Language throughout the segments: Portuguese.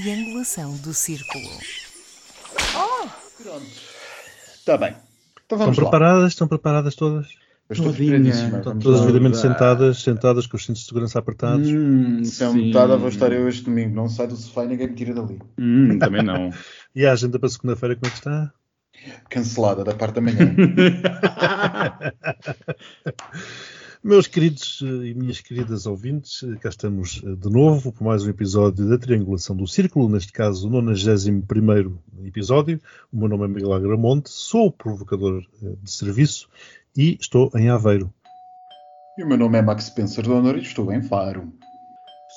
triangulação do círculo. Pronto. Está bem. Então Estão vamos lá. preparadas? Estão preparadas todas? Estou. Estão todas devidamente sentadas, sentadas com os cintos de segurança apertados. Hum, Então, sim. metade vou estar eu este domingo. Não sai do sofá e ninguém me tira dali. Hum, também não. E a agenda para segunda-feira como é que está? Cancelada da parte da manhã. Meus queridos eh, e minhas queridas ouvintes, eh, cá estamos eh, de novo por mais um episódio da Triangulação do Círculo, neste caso o 91 episódio. O meu nome é Miguel Agramonte, sou provocador de serviço e estou em Aveiro. e o meu nome é Max Spencer Donor e estou em Faro.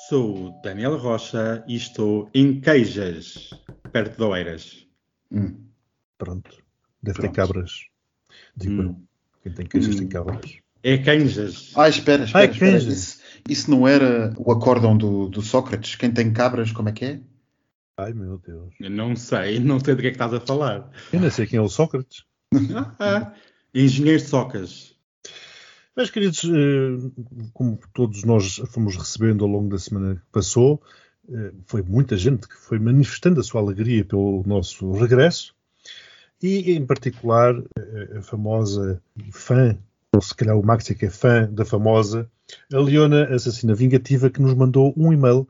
Sou Daniel Rocha e estou em Queijas, perto de Oeiras. Hum. Pronto, deve Pronto. ter cabras. Digo Hum. eu. Quem tem queijas Hum. tem cabras. É Queijas. Ah, espera, espera, Ai, espera. queijo. Isso, isso não era o acórdão do, do Sócrates? Quem tem cabras, como é que é? Ai meu Deus. Eu Não sei, não sei do que é que estás a falar. Eu nem sei quem é o Sócrates. Ah, ah. Engenheiro de Socas. Meus queridos, eh, como todos nós fomos recebendo ao longo da semana que passou, eh, foi muita gente que foi manifestando a sua alegria pelo nosso regresso e, em particular, eh, a famosa fã, ou se calhar o Max é que é fã da famosa, a Leona Assassina Vingativa, que nos mandou um e-mail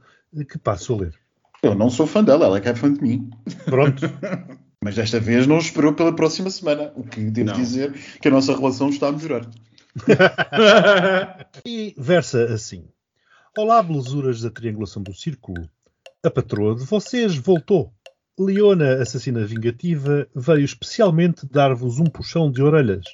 que passo a ler. Eu não sou fã dela, ela é que é fã de mim. Pronto, Mas desta vez não esperou pela próxima semana. O que devo Não. dizer que a nossa relação está a melhorar. E versa assim: Olá, belusuras da triangulação do círculo. A patroa de vocês voltou. Leona, assassina vingativa, veio especialmente dar-vos um puxão de orelhas.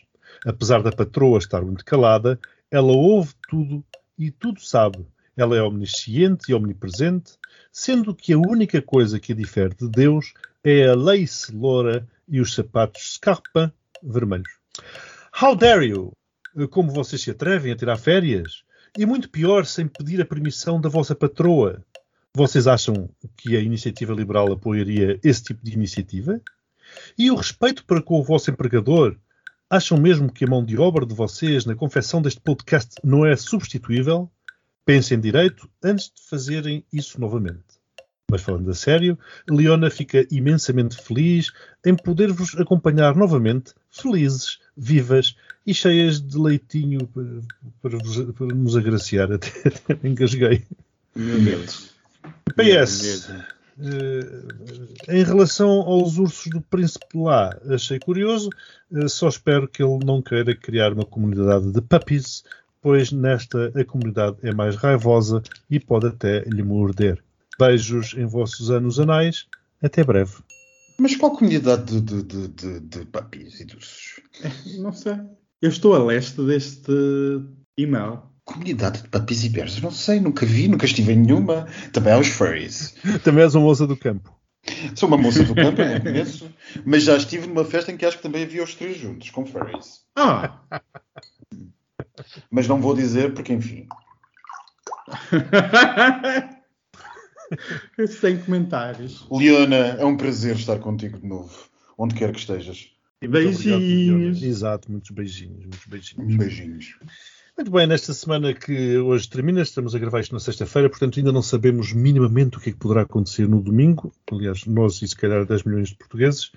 Apesar da patroa estar muito calada, ela ouve tudo e tudo sabe. Ela é omnisciente e omnipresente, sendo que a única coisa que a difere de Deus é a lace loura e os sapatos Scarpa vermelhos. How dare you? Como vocês se atrevem a tirar férias? E muito pior, sem pedir a permissão da vossa patroa. Vocês acham que a iniciativa liberal apoiaria esse tipo de iniciativa? E o respeito para com o vosso empregador? Acham mesmo que a mão de obra de vocês na confecção deste podcast não é substituível? Pensem direito antes de fazerem isso novamente. Mas falando a sério, Leona fica imensamente feliz em poder-vos acompanhar novamente, felizes, vivas e cheias de leitinho para, para, vos- para nos agraciar. Até, até me engasguei. Meu Deus. PS. Eh, em relação aos ursos do Príncipe de lá, achei curioso. Eh, só espero que ele não queira criar uma comunidade de puppies, pois nesta a comunidade é mais raivosa e pode até lhe morder. Beijos em vossos anos anais. Até breve. Mas qual comunidade de, de, de, de, de papis e dos... Não sei. Eu estou a leste deste e-mail. Comunidade de papis e bears? Não sei, nunca vi, nunca estive em nenhuma. Também há os furries. Também és uma moça do campo. Sou uma moça do campo, eu não conheço. Mas já estive numa festa em que acho que também havia os três juntos, com furries. Ah! Mas não vou dizer porque, enfim. Sem comentários. Leona, é um prazer estar contigo de novo, onde quer que estejas. Beijinhos. Exato, muitos beijinhos, muitos beijinhos. Beijinhos. Muito bem, nesta semana que hoje termina, estamos a gravar isto na sexta-feira, portanto ainda não sabemos minimamente o que é que poderá acontecer no domingo. Aliás, nós e se calhar 10 milhões de portugueses.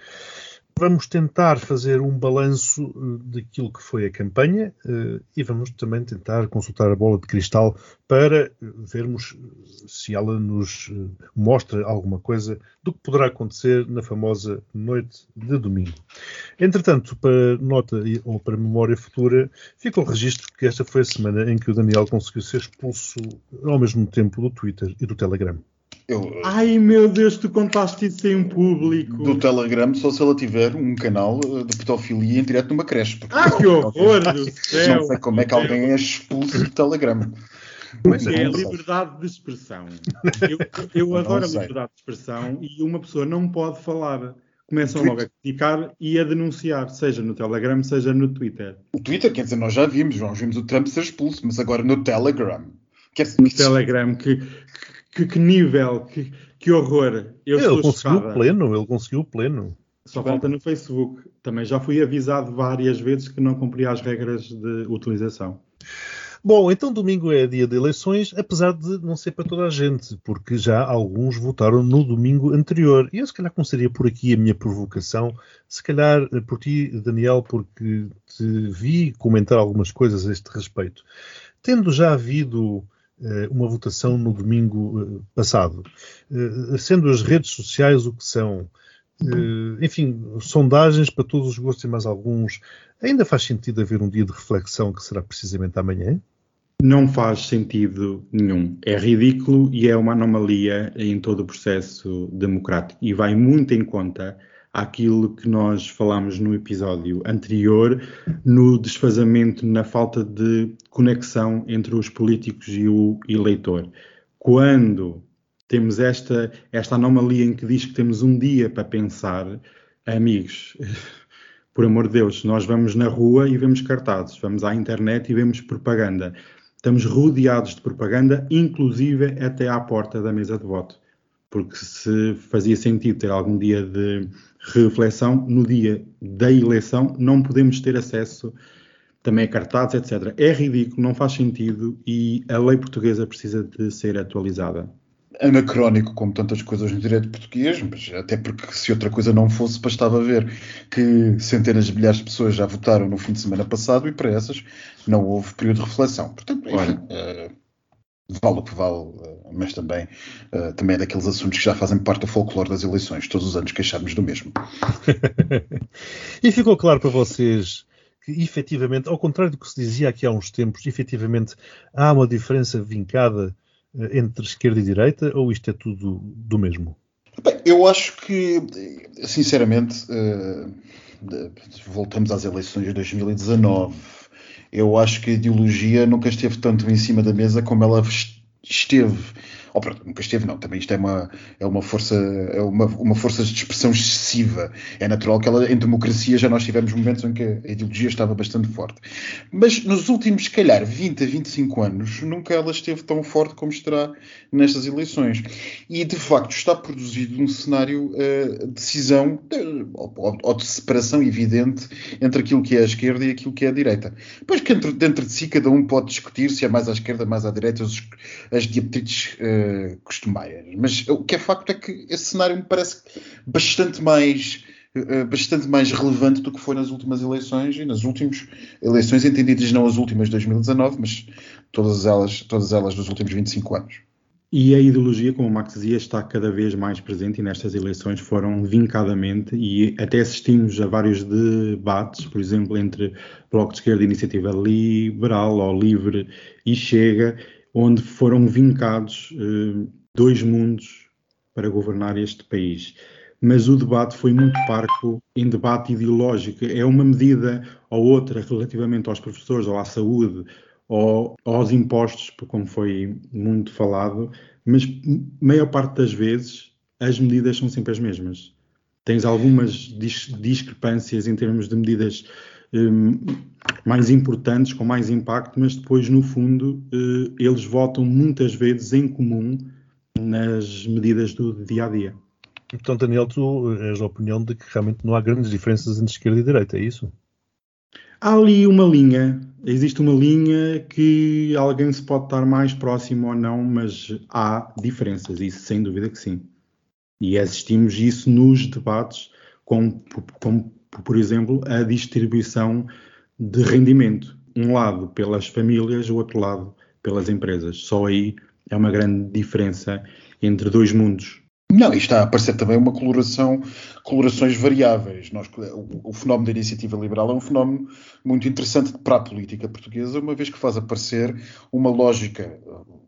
Vamos tentar fazer um balanço eh, daquilo que foi a campanha eh, e vamos também tentar consultar a bola de cristal para eh, vermos se ela nos mostra alguma coisa do que poderá acontecer na famosa noite de domingo. Entretanto, para nota ou para memória futura, fica o registro que esta foi a semana em que o Daniel conseguiu ser expulso ao mesmo tempo do Twitter e do Telegram. Eu, Ai meu Deus, tu contaste isso em público. do Telegram, só se ela tiver um canal eh, de pedofilia em direto numa creche. Ah, que horror do Não céu! sei como é que alguém é expulso do Telegram. Mas É a não sei. liberdade de expressão. Eu, eu Não adoro a liberdade de expressão e uma pessoa não pode falar. Começam logo a criticar e a denunciar, seja no Telegram, seja no Twitter. O Twitter, quer dizer, nós já vimos, nós vimos o Trump ser expulso, mas agora no Telegram. Quer dizer, No Telegram, que, que, que nível, que, que horror. Eu ele conseguiu o pleno, ele conseguiu o pleno. Só falta no Facebook. Também já fui avisado várias vezes que não cumpria as regras de utilização. Bom, então domingo é dia de eleições, apesar de não ser para toda a gente, porque já alguns votaram no domingo anterior. E eu se calhar começaria por aqui a minha provocação, se calhar eh, por ti, Daniel, porque te vi comentar algumas coisas a este respeito. Tendo já havido uma votação no domingo eh, passado, sendo as redes sociais o que são, enfim, sondagens para todos os gostos e mais alguns, Ainda faz sentido haver um dia de reflexão que será precisamente amanhã? Não faz sentido nenhum. É ridículo e é uma anomalia em todo o processo democrático e vai muito em conta aquilo que nós falámos no episódio anterior, no desfazamento, na falta de conexão entre os políticos e o eleitor. Quando temos esta, esta anomalia em que diz que temos um dia para pensar, amigos, por amor de Deus, nós vamos na rua e vemos cartazes, vamos à internet e vemos propaganda. Estamos rodeados de propaganda, inclusive até à porta da mesa de voto. Porque se fazia sentido ter algum dia de reflexão, no dia da eleição não podemos ter acesso também a cartazes, etc. É ridículo, não faz sentido e a lei portuguesa precisa de ser atualizada anacrónico como tantas coisas no direito português, mas até porque se outra coisa não fosse, bastava ver que centenas de milhares de pessoas já votaram no fim de semana passado e para essas não houve período de reflexão. Portanto, enfim, uh, vale o que vale, uh, mas também, uh, também é daqueles assuntos que já fazem parte do folclore das eleições, todos os anos queixarmos do mesmo. e ficou claro para vocês que efetivamente, ao contrário do que se dizia aqui há uns tempos, efetivamente há uma diferença vincada eh, entre esquerda e direita ou isto é tudo do mesmo? Bem, eu acho que, sinceramente, uh, voltamos às eleições de 2019. Eu acho que a ideologia nunca esteve tanto em cima da mesa como ela esteve ou pronto, nunca esteve, não. Também isto é uma, é uma força, é uma, uma força de expressão excessiva. É natural que ela, em democracia já nós tivemos momentos em que a ideologia estava bastante forte. Mas nos últimos, se calhar, 20 a 25 anos, nunca ela esteve tão forte como estará nestas eleições. E de facto está produzido um cenário uh, de decisão de, ou, ou, de separação evidente entre aquilo que é a esquerda e aquilo que é a direita. Pois que dentro, dentro de si cada um pode discutir se é mais à esquerda, mais à direita, as, as uh, costumeiras. Mas o que é facto é que esse cenário me parece bastante mais eh, bastante mais relevante do que foi nas últimas eleições e nas últimas eleições entendidas não as últimas de 2019, mas todas elas, todas elas dos últimos 25 anos. E a ideologia, como o Max dizia, está cada vez mais presente e nestas eleições foram vincadamente e até assistimos a vários debates, por exemplo, entre Bloco de Esquerda e Iniciativa Liberal ou Livre e Chega, onde foram vincados eh, dois mundos para governar este país. Mas o debate foi muito parco em debate ideológico. É uma medida ou outra relativamente aos professores ou à saúde ou aos impostos, como foi muito falado, mas maior parte das vezes as medidas são sempre as mesmas. Tens algumas discrepâncias em termos de medidas mais importantes, com mais impacto, mas depois, no fundo, uh, eles votam muitas vezes em comum nas medidas do dia a dia. Então, Daniel, tu és da opinião de que realmente não há grandes diferenças entre esquerda e direita, é isso? Há ali uma linha, existe uma linha que alguém se pode estar mais próximo ou não, mas há diferenças, isso sem dúvida que sim. E assistimos isso nos debates, com, com por exemplo, a distribuição de rendimento. Um lado pelas famílias, o outro lado pelas empresas. Só aí é uma grande diferença entre dois mundos. Não, e está a aparecer também uma coloração, colorações variáveis. Nós, o, o, fenómeno da iniciativa liberal é um fenómeno muito interessante para a política portuguesa, uma vez que faz aparecer uma lógica,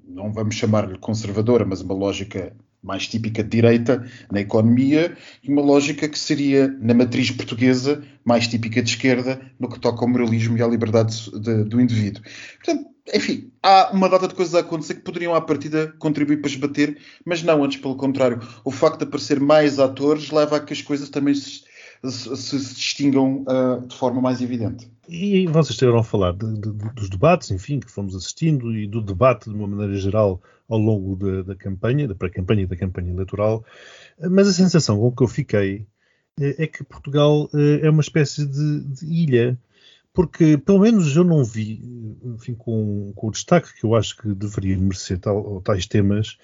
não vamos chamar-lhe conservadora, mas uma lógica mais típica de direita na economia e uma lógica que seria, na matriz portuguesa, mais típica de esquerda no que toca ao moralismo e à liberdade de, do indivíduo. Portanto, enfim, há uma data de coisas a acontecer que poderiam, à partida, contribuir para esbater, mas não, antes pelo contrário. O facto de aparecer mais atores leva a que as coisas também se, se, se distingam uh, de forma mais evidente. E vocês estiveram a falar de, de, dos debates, enfim, que fomos assistindo e do debate de uma maneira geral ao longo da, da campanha, da pré-campanha e da campanha eleitoral, mas a sensação com que eu fiquei é, é que Portugal eh, é uma espécie de, de ilha, porque pelo menos eu não vi, enfim, com, com o destaque que eu acho que deveria merecer tal, tais temas,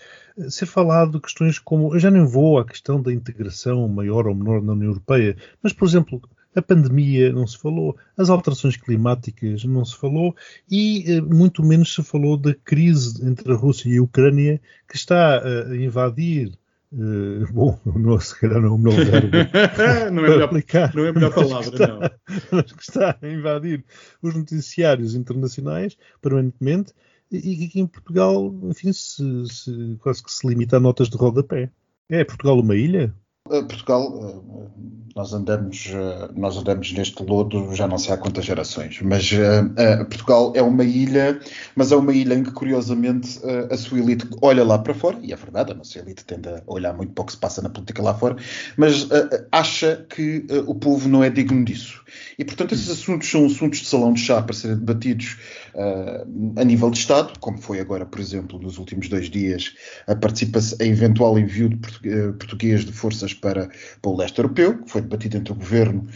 ser falado questões como, eu já nem vou à questão da integração maior ou menor na União Europeia, mas, por exemplo, a pandemia não se falou, as alterações climáticas não se falou e eh, muito menos se falou da crise entre a Rússia e a Ucrânia que está a invadir Uh, bom, não, se calhar não é o melhor verbo não, é melhor, aplicar, não é a melhor palavra, está, não. Mas que está a invadir os noticiários internacionais permanentemente e que em Portugal, enfim, se, se, quase que se limita a notas de rodapé. É Portugal uma ilha? Eh, Portugal, eh, nós andamos, eh, nós andamos neste lodo já não sei há quantas gerações, mas Portugal é uma ilha, mas é uma ilha em que curiosamente a sua elite olha lá para fora, e é verdade, a nossa elite tende a olhar muito para o que se passa na política lá fora, mas acha que o povo não é digno disso. E portanto esses assuntos são assuntos de salão de chá para serem debatidos a nível de Estado, como foi agora, por exemplo, nos últimos dois dias, a participação, a eventual envio de português de forças para, para o leste europeu, que foi debatido entre o governo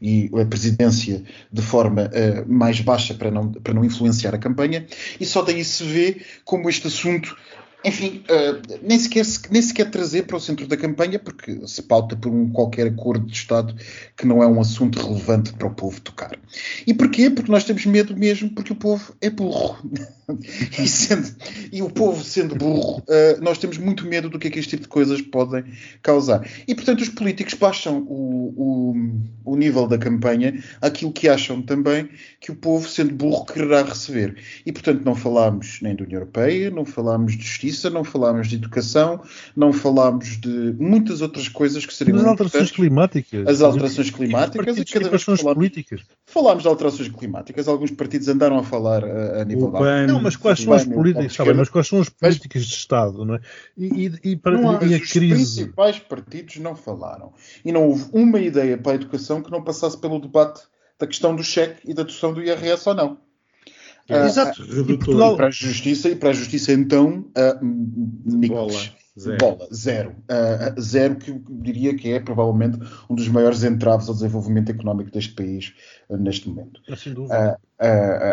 e a presidência de forma uh, mais baixa para não, para não influenciar a campanha, e só daí se vê como este assunto enfim, uh, nem, sequer, nem sequer trazer para o centro da campanha, porque se pauta por um qualquer acordo de Estado que não é um assunto relevante para o povo tocar. E porquê? Porque nós temos medo mesmo, porque o povo é burro. e, sendo, e, o povo sendo burro, uh, nós temos muito medo do que é que este tipo de coisas podem causar. E, portanto, os políticos baixam o, o, o nível da campanha àquilo que acham também que o povo, sendo burro, quererá receber. E, portanto, não falámos nem da União Europeia, não falámos de justiça, justiça, não falámos de educação, não falámos de muitas outras coisas que seriam. As alterações climáticas. As alterações climáticas e, cada vez que falámos, políticas. falámos de alterações climáticas, alguns partidos andaram a falar a, a nível da. Não, mas quais são as políticas? Sabe, mas quais são as políticas de Estado, não é? E, e, e para não, e a os crise. Os principais partidos não falaram. E não houve uma ideia para a educação que não passasse pelo debate da questão do cheque e da dedução do IRS ou não. Uh, Exato. E Portugal... para a justiça, e para a justiça então, uh, bola. Zero. Bola, zero. Uh, zero que eu diria que é provavelmente um dos maiores entraves ao desenvolvimento económico deste país uh, neste momento. Sem dúvida. Uh,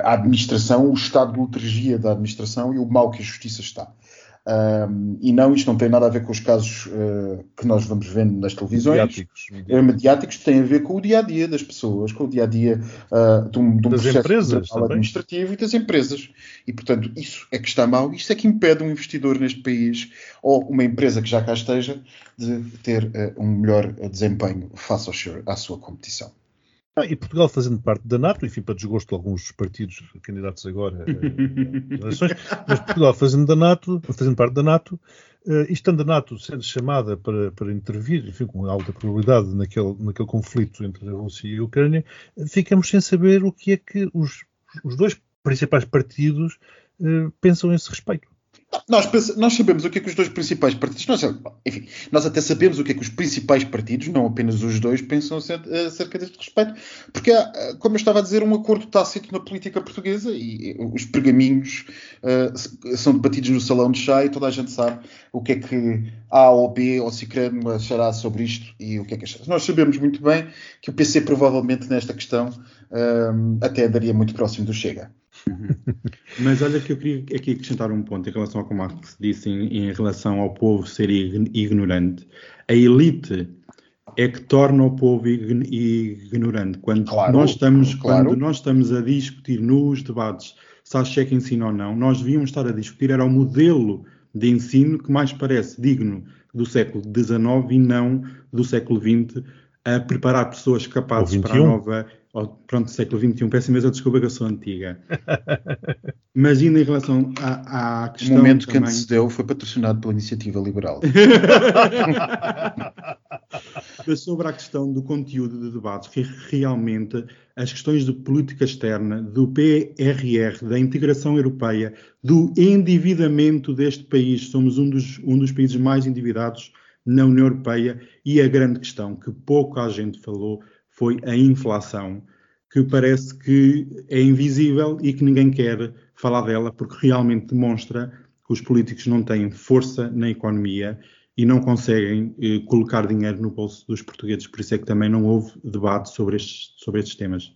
a administração, o estado de liturgia da administração e o mal que a justiça está. Um, e não, isto não tem nada a ver com os casos uh, que nós vamos vendo nas televisões. Mediáticos. É, mediáticos tem a ver com o dia a dia das pessoas, com o dia a dia uh, de um, de um das empresas, administrativo e das empresas. E, portanto, isso é que está mal. Isto é que impede um investidor neste país ou uma empresa que já cá esteja de ter uh, um melhor desempenho face ao, à sua competição. Ah, e Portugal fazendo parte da NATO, enfim, para desgosto de alguns partidos candidatos agora às eleições, mas Portugal fazendo, da NATO, fazendo parte da NATO, uh, e estando a NATO sendo chamada para, para intervir, enfim, com alta probabilidade naquele, naquele conflito entre a Rússia e a Ucrânia, ficamos sem saber o que é que os, os dois principais partidos uh, pensam a esse respeito. Nós, nós, sabemos o que é que os dois principais partidos. Nós, enfim, nós até sabemos o que é que os principais partidos, não apenas os dois, pensam acerca deste respeito. Porque há, como eu estava a dizer, um acordo tácito na política portuguesa e os pergaminhos uh, são debatidos no salão de chá e toda a gente sabe o que é que A ou B ou Cicrano achará sobre isto e o que é que achará. Nós sabemos muito bem que o PC provavelmente nesta questão até andaria muito próximo do Chega. Mas olha que eu queria aqui acrescentar um ponto em relação ao que o Marx disse em, em relação ao povo ser ignorante. A elite é que torna o povo ignorante. Quando, claro, nós estamos, claro. quando nós estamos a discutir nos debates se há cheque ensino ou não, nós devíamos estar a discutir era o modelo de ensino que mais parece digno do século XIX e não do século XX, a preparar pessoas capazes para a nova ou, pronto, século XXI, peço imensa desculpa que eu sou antiga. Mas ainda em relação à, à questão. O momento também... que antecedeu foi patrocinado pela Iniciativa Liberal. Mas sobre a questão do conteúdo de debates, que realmente as questões de política externa, do PRR, da integração europeia, do endividamento deste país, somos um dos, um dos países mais endividados na União Europeia, e a grande questão que pouca gente falou foi a inflação, que parece que é invisível e que ninguém quer falar dela, porque realmente demonstra que os políticos não têm força na economia e não conseguem eh, colocar dinheiro no bolso dos portugueses. Por isso é que também não houve debate sobre estes, sobre estes temas.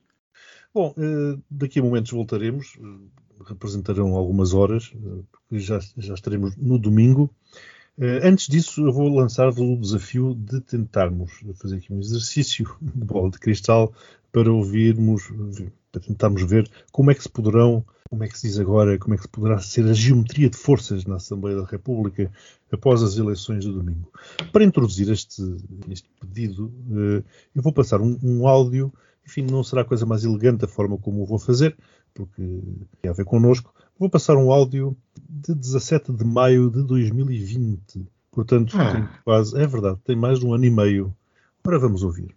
Bom, eh, daqui a momentos voltaremos, eh, representarão algumas horas, eh, já, já estaremos no domingo. Antes disso, eu vou lançar-vos o desafio de tentarmos fazer aqui um exercício de bola de cristal para ouvirmos, para tentarmos ver como é que se poderão, como é que se diz agora, como é que se poderá ser a geometria de forças na Assembleia da República após as eleições de domingo. Para introduzir este, este pedido, eu vou passar um, um áudio enfim, não será a coisa mais elegante a forma como o vou fazer, porque tem a ver connosco. Vou passar um áudio de 17 de maio de 2020. Portanto, ah. tem quase, é verdade, tem mais de um ano e meio. Ora, vamos ouvir.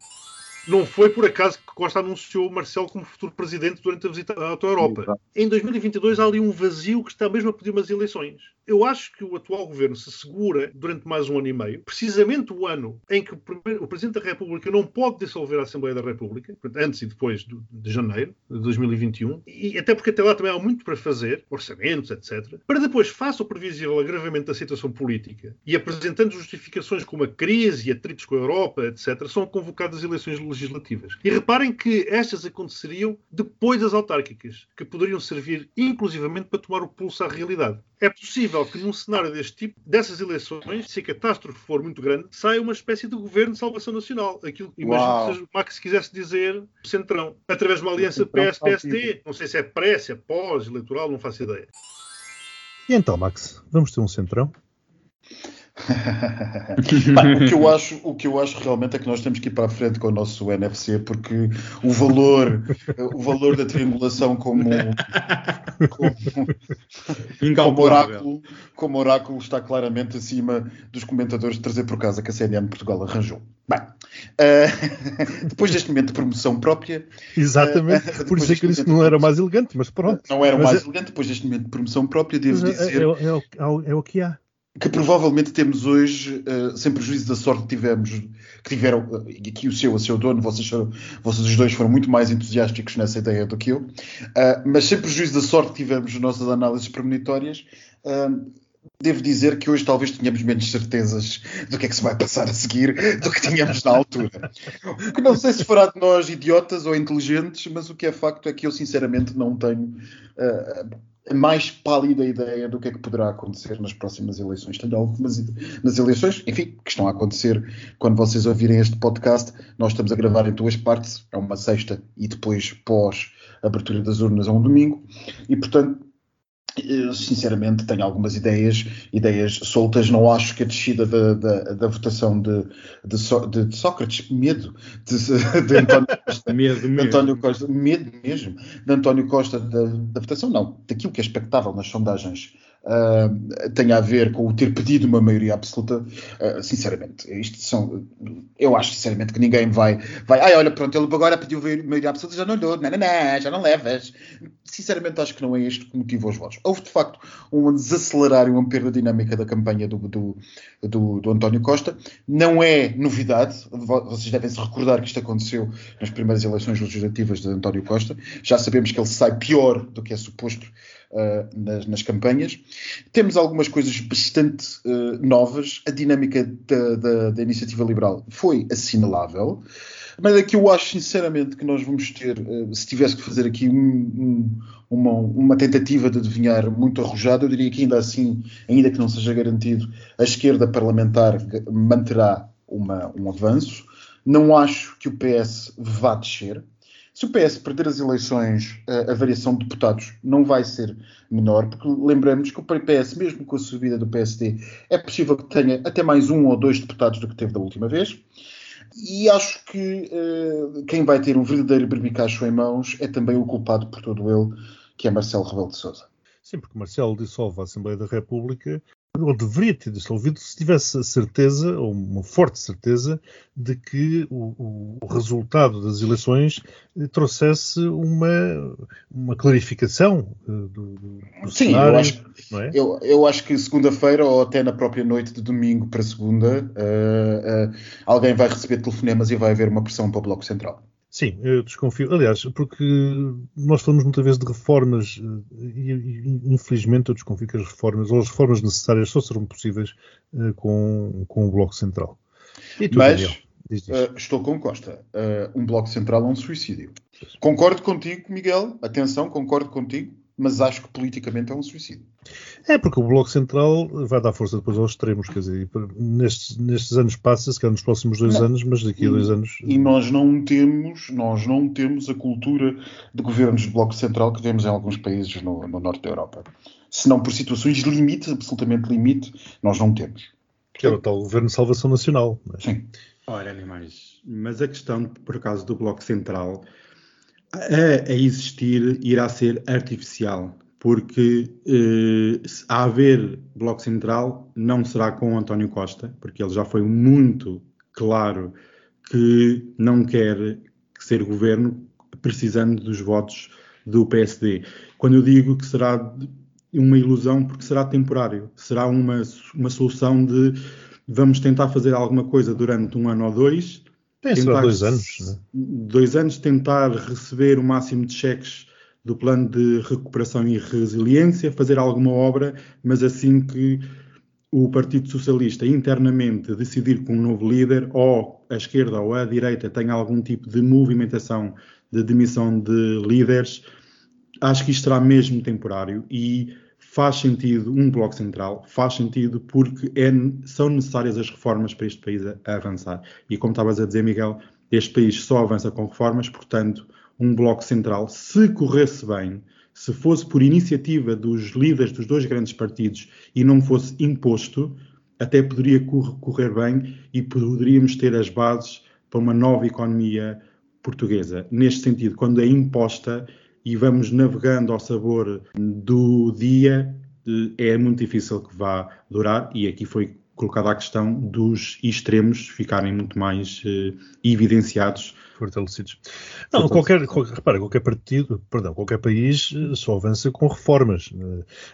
Não foi por acaso que Costa anunciou Marcelo como futuro presidente durante a visita à Europa. Em 2022 há ali um vazio que está mesmo a pedir umas eleições. Eu acho que o atual governo se segura durante mais um ano e meio, precisamente o ano em que o Presidente da República não pode dissolver a Assembleia da República, antes e depois de janeiro de 2021, e até porque até lá também há muito para fazer, orçamentos, etc., para depois, face ao previsível agravamento da situação política e apresentando justificações como a crise e atritos com a Europa, etc., são convocadas eleições legislativas. E reparem que estas aconteceriam depois das autárquicas, que poderiam servir inclusivamente para tomar o pulso à realidade. É possível que num cenário deste tipo, dessas eleições, se a catástrofe for muito grande, saia uma espécie de governo de salvação nacional. Aquilo imagino que seja o Max quisesse dizer centrão, através de uma aliança PS-PSD. Não sei se é pré, se é pós-eleitoral, não faço ideia. E então, Max, vamos ter um centrão? O, que eu acho, o que eu acho realmente é que nós temos que ir para a frente com o nosso NFC porque o valor, o valor da triangulação como, como, como, oráculo, como oráculo está claramente acima dos comentadores de trazer por casa que a CNN Portugal arranjou. Bem, uh, depois deste momento de promoção própria. Exatamente, uh, por isso é que disse que não era mais elegante, mas pronto. Não era mas mais é... elegante, depois deste momento de promoção própria, devo é, dizer. É, é, é, é o que há que provavelmente temos hoje, uh, sem prejuízo da sorte que tivemos, que tiveram, uh, aqui o seu, o seu dono, vocês, foram, vocês os dois foram muito mais entusiásticos nessa ideia do que eu, uh, mas sem prejuízo da sorte que tivemos nas nossas análises premonitórias, uh, devo dizer que hoje talvez tenhamos menos certezas do que é que se vai passar a seguir do que tínhamos na altura. O que não sei se fará de nós idiotas ou inteligentes, mas o que é facto é que eu sinceramente não tenho a mais pálida ideia do que é que poderá acontecer nas próximas eleições. Tenho algumas nas eleições, enfim, que estão a acontecer quando vocês ouvirem este podcast. Nós estamos a gravar em duas partes, é uma sexta e depois pós abertura das urnas a um domingo, e portanto sinceramente tenho algumas ideias, ideias soltas. Não acho que a descida da, da, da votação de, de, de, Sócrates, medo de, de António Costa, medo, de António Costa, medo mesmo, de António Costa da, da votação, não, daquilo que é expectável nas sondagens uh, tenha a ver com o ter pedido uma maioria absoluta, uh, sinceramente, isto são, eu acho sinceramente que ninguém vai, vai, ai olha, pronto, ele agora pediu maioria absoluta, já não dou, não, não, não, já não levas. Sinceramente, acho que não é este que motiva os votos. Houve de facto um desacelerar e uma perda dinâmica da campanha do, do, do, do António Costa. Não é novidade, vocês devem se recordar que isto aconteceu nas primeiras eleições legislativas de António Costa. Já sabemos que ele sai pior do que é suposto uh, nas, nas, campanhas. Temos algumas coisas bastante uh, novas. A dinâmica da, da, da, iniciativa liberal foi assinalável. Mas aqui eu acho sinceramente que nós vamos ter, uh, se tivesse que fazer aqui um, um, uma, uma, tentativa de adivinhar muito arrojada, eu diria que ainda assim, ainda que não seja garantido, a esquerda parlamentar manterá uma, um avanço. Não acho que o PS vá descer. Se o PS perder as eleições, a, a, variação de deputados não vai ser menor, porque lembramos que o PS, mesmo com a subida do PSD, é possível que tenha até mais um ou dois deputados do que teve da última vez. E acho que uh, quem vai ter um verdadeiro berbicacho em mãos é também o culpado por todo ele, que é Marcelo Rebelo de Sousa. Sim, porque Marcelo dissolve a Assembleia da República ou deveria ter dissolvido se tivesse a certeza, ou uma forte certeza, de que o, o resultado das eleições eh, trouxesse uma, uma clarificação eh, do, do Sim, cenário, eu acho, é? eu, eu acho que segunda-feira ou até na própria noite de domingo para segunda, uh, uh, alguém vai receber telefonemas e vai haver uma pressão para o Bloco Central. Sim, eu desconfio. Aliás, porque nós falamos muitas vezes de reformas eh, e, infelizmente, eu desconfio que as reformas, ou as reformas necessárias, só serão possíveis uh, com, com o Bloco Central. Tu, mas, Diz, diz. Uh, estou com Costa. Uh, um bloco central é um suicídio. Concordo contigo, Miguel. Atenção, concordo contigo. Mas acho que politicamente é um suicídio. É, porque o Bloco Central vai dar força depois aos extremos, quer dizer, nestes, nestes anos passa-se, que é nos próximos dois Não. anos, mas daqui a dois anos. E nós não temos, nós não temos a cultura de governos de Bloco Central que temos em alguns países no, no norte da Europa. Se não por situações de limite, absolutamente limite, nós não temos. Que é o tal Governo de Salvação Nacional. não é? Sim. Ora, nem mais. Mas a questão, por acaso, do Bloco Central a, a existir irá ser artificial, porque eh, a haver Bloco Central não será com António Costa, porque ele já foi muito claro que não quer ser governo precisando dos votos do PSD. Quando eu digo que será uma ilusão, porque será temporário, será uma, uma solução de vamos tentar fazer alguma coisa durante um ano ou dois Tem tentar- dois anos. né? dois anos tentar receber o máximo de cheques do plano de recuperação e resiliência, fazer alguma obra, mas assim que o Partido Socialista internamente decidir com um novo líder, ou a esquerda ou a direita tenha algum tipo de movimentação de demissão de líderes, acho que isto será mesmo temporário e faz sentido um bloco central, faz sentido porque é- são necessárias as reformas para este país a, a avançar. E como estavas a dizer, Miguel, este país só avança com reformas, portanto, um bloco central, se corresse bem, se fosse por iniciativa dos líderes dos dois grandes partidos e não fosse imposto, até poderia cor- correr bem e poderíamos ter as bases para uma nova economia portuguesa. Neste sentido, quando é imposta e vamos navegando ao sabor do dia, é muito difícil que vá durar e aqui foi colocada a questão dos extremos ficarem muito mais eh, evidenciados. fortalecidos. Não, qualquer, qualquer, repara, qualquer partido, perdão, qualquer país eh, só avança com reformas.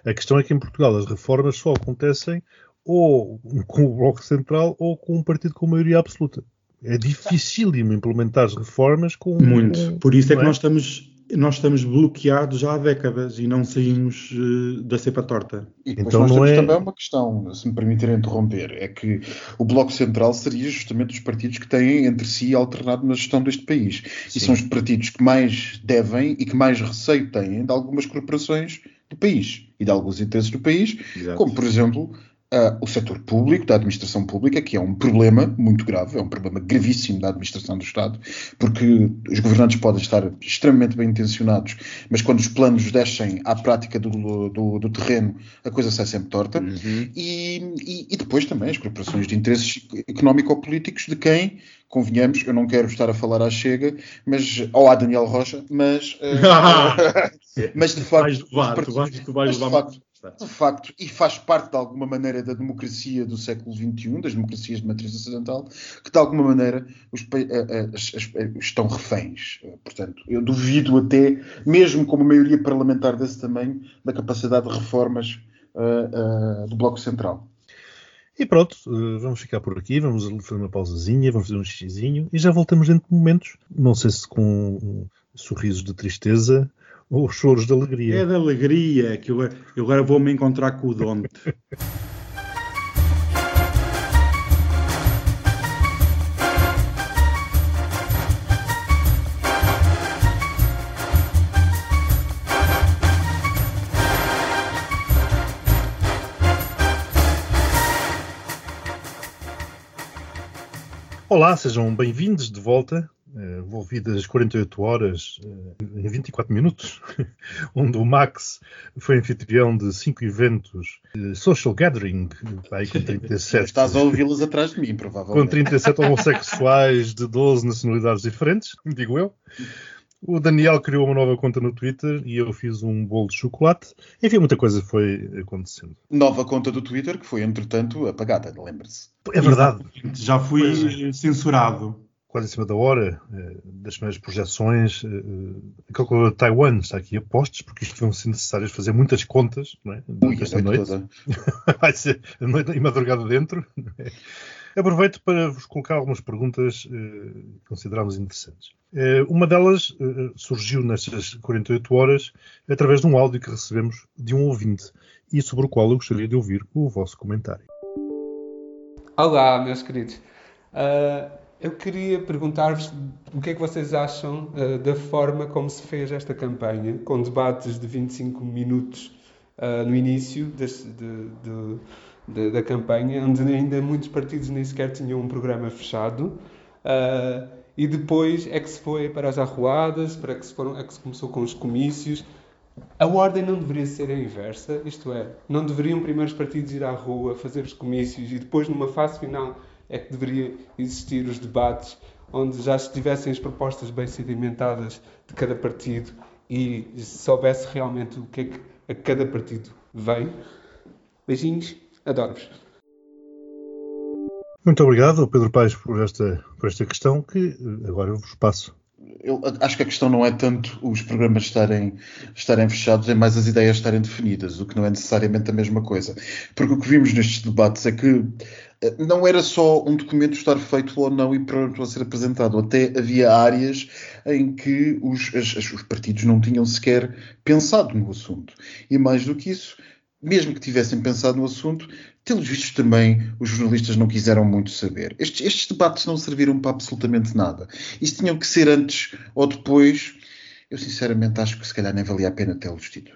Eh, A questão é que em Portugal as reformas só acontecem ou com o Bloco Central ou com um partido com maioria absoluta. É dificílimo implementar as reformas com. Muito. Por isso é que nós estamos, nós estamos bloqueados já há décadas e não saímos eh, da cepa torta. E depois Então nós não temos é- também uma questão, se me permitirem interromper, é que o Bloco Central seria justamente os partidos que têm entre si alternado na gestão deste país. E Sim. são os partidos que mais devem e que mais receio têm de algumas corporações do país e de alguns interesses do país, Exato. como por exemplo ah, o setor público, da administração pública, que é um problema muito grave, é um problema gravíssimo da administração do Estado, porque os governantes podem estar extremamente bem intencionados, mas quando os planos descem à prática do, do, do terreno, a coisa sai sempre torta. Uhum. E, e- e depois também as corporações de interesses económico-políticos de quem, convenhamos, eu não quero estar a falar à Chega, mas, ou à Daniel Rocha, mas, eh, mas de facto, Vais levar, tu vais, tu vais levar de facto, e faz parte de alguma maneira da democracia do século XXI, das democracias de matriz ocidental, que de alguma maneira os eh, eh, as- as- eh, estão reféns. Portanto, eu duvido até, mesmo com uma maioria parlamentar desse tamanho, da capacidade de reformas eh, eh, do Bloco Central. E pronto, vamos ficar por aqui, vamos fazer uma pausazinha, vamos fazer um xizinho e já voltamos dentro de momentos. Não sei se com sorrisos de tristeza ou choros de alegria. É de alegria que eu, eu agora vou-me encontrar com o Donte. Olá, sejam bem-vindos de volta. Eh, Envolvidas 48 horas eh, em 24 minutos, onde o Max foi anfitrião de cinco eventos social gathering, aí com 37, Estás a ouvi-las atrás de mim, com provavelmente. 37 homossexuais de 12 nacionalidades diferentes, digo eu. O Daniel criou uma nova conta no Twitter e eu fiz um bolo de chocolate. Enfim, muita coisa foi acontecendo. Nova conta do Twitter que foi, entretanto, apagada, lembre-se. É verdade, Já fui Pois censurado. Quase em cima da hora, eh, das primeiras projeções. eh, eh, A calculadora de Taiwan está aqui a postos, porque isto vão ser necessárias fazer muitas contas não é? Ui, esta noite. Vai ser a noite e madrugada dentro. é? Aproveito para vos colocar algumas perguntas eh, que consideramos interessantes. Eh, uma delas eh, surgiu nestas 48 horas através de um áudio que recebemos de um ouvinte e sobre o qual eu gostaria de ouvir o vosso comentário. Olá, meus queridos. Ah, Eu queria perguntar-vos o que é que vocês acham uh, da forma como se fez esta campanha, com debates de 25 minutos uh, no início deste, de, de, de, da campanha, onde ainda muitos partidos nem sequer tinham um programa fechado. Uh, e depois é que se foi para as arruadas, para que se, foram, é que se começou com os comícios. A ordem não deveria ser a inversa, isto é, não deveriam primeiro os partidos ir à rua, fazer os comícios e depois, numa fase final, é que deveria existir os debates onde já estivessem as propostas bem sedimentadas de cada partido e se soubesse realmente o que é que a cada partido vem. Beijinhos, adoro-vos. Muito obrigado, Pedro Paes, por esta, por esta questão que agora eu vos passo eu acho que a questão não é tanto os programas estarem, estarem fechados, é mais as ideias estarem definidas, o que não é necessariamente a mesma coisa. Porque o que vimos nestes debates é que eh, não era só um documento estar feito ou não e pronto a ser apresentado. Até havia áreas em que os, as, os partidos não tinham sequer pensado no assunto. E mais do que isso, mesmo que tivessem pensado no assunto, pelos vistos também os jornalistas não quiseram muito saber. Estes, estes, debates não serviram para absolutamente nada. Isto tinham que ser antes ou depois. Eu sinceramente acho que se calhar nem valia a pena tê-los tido.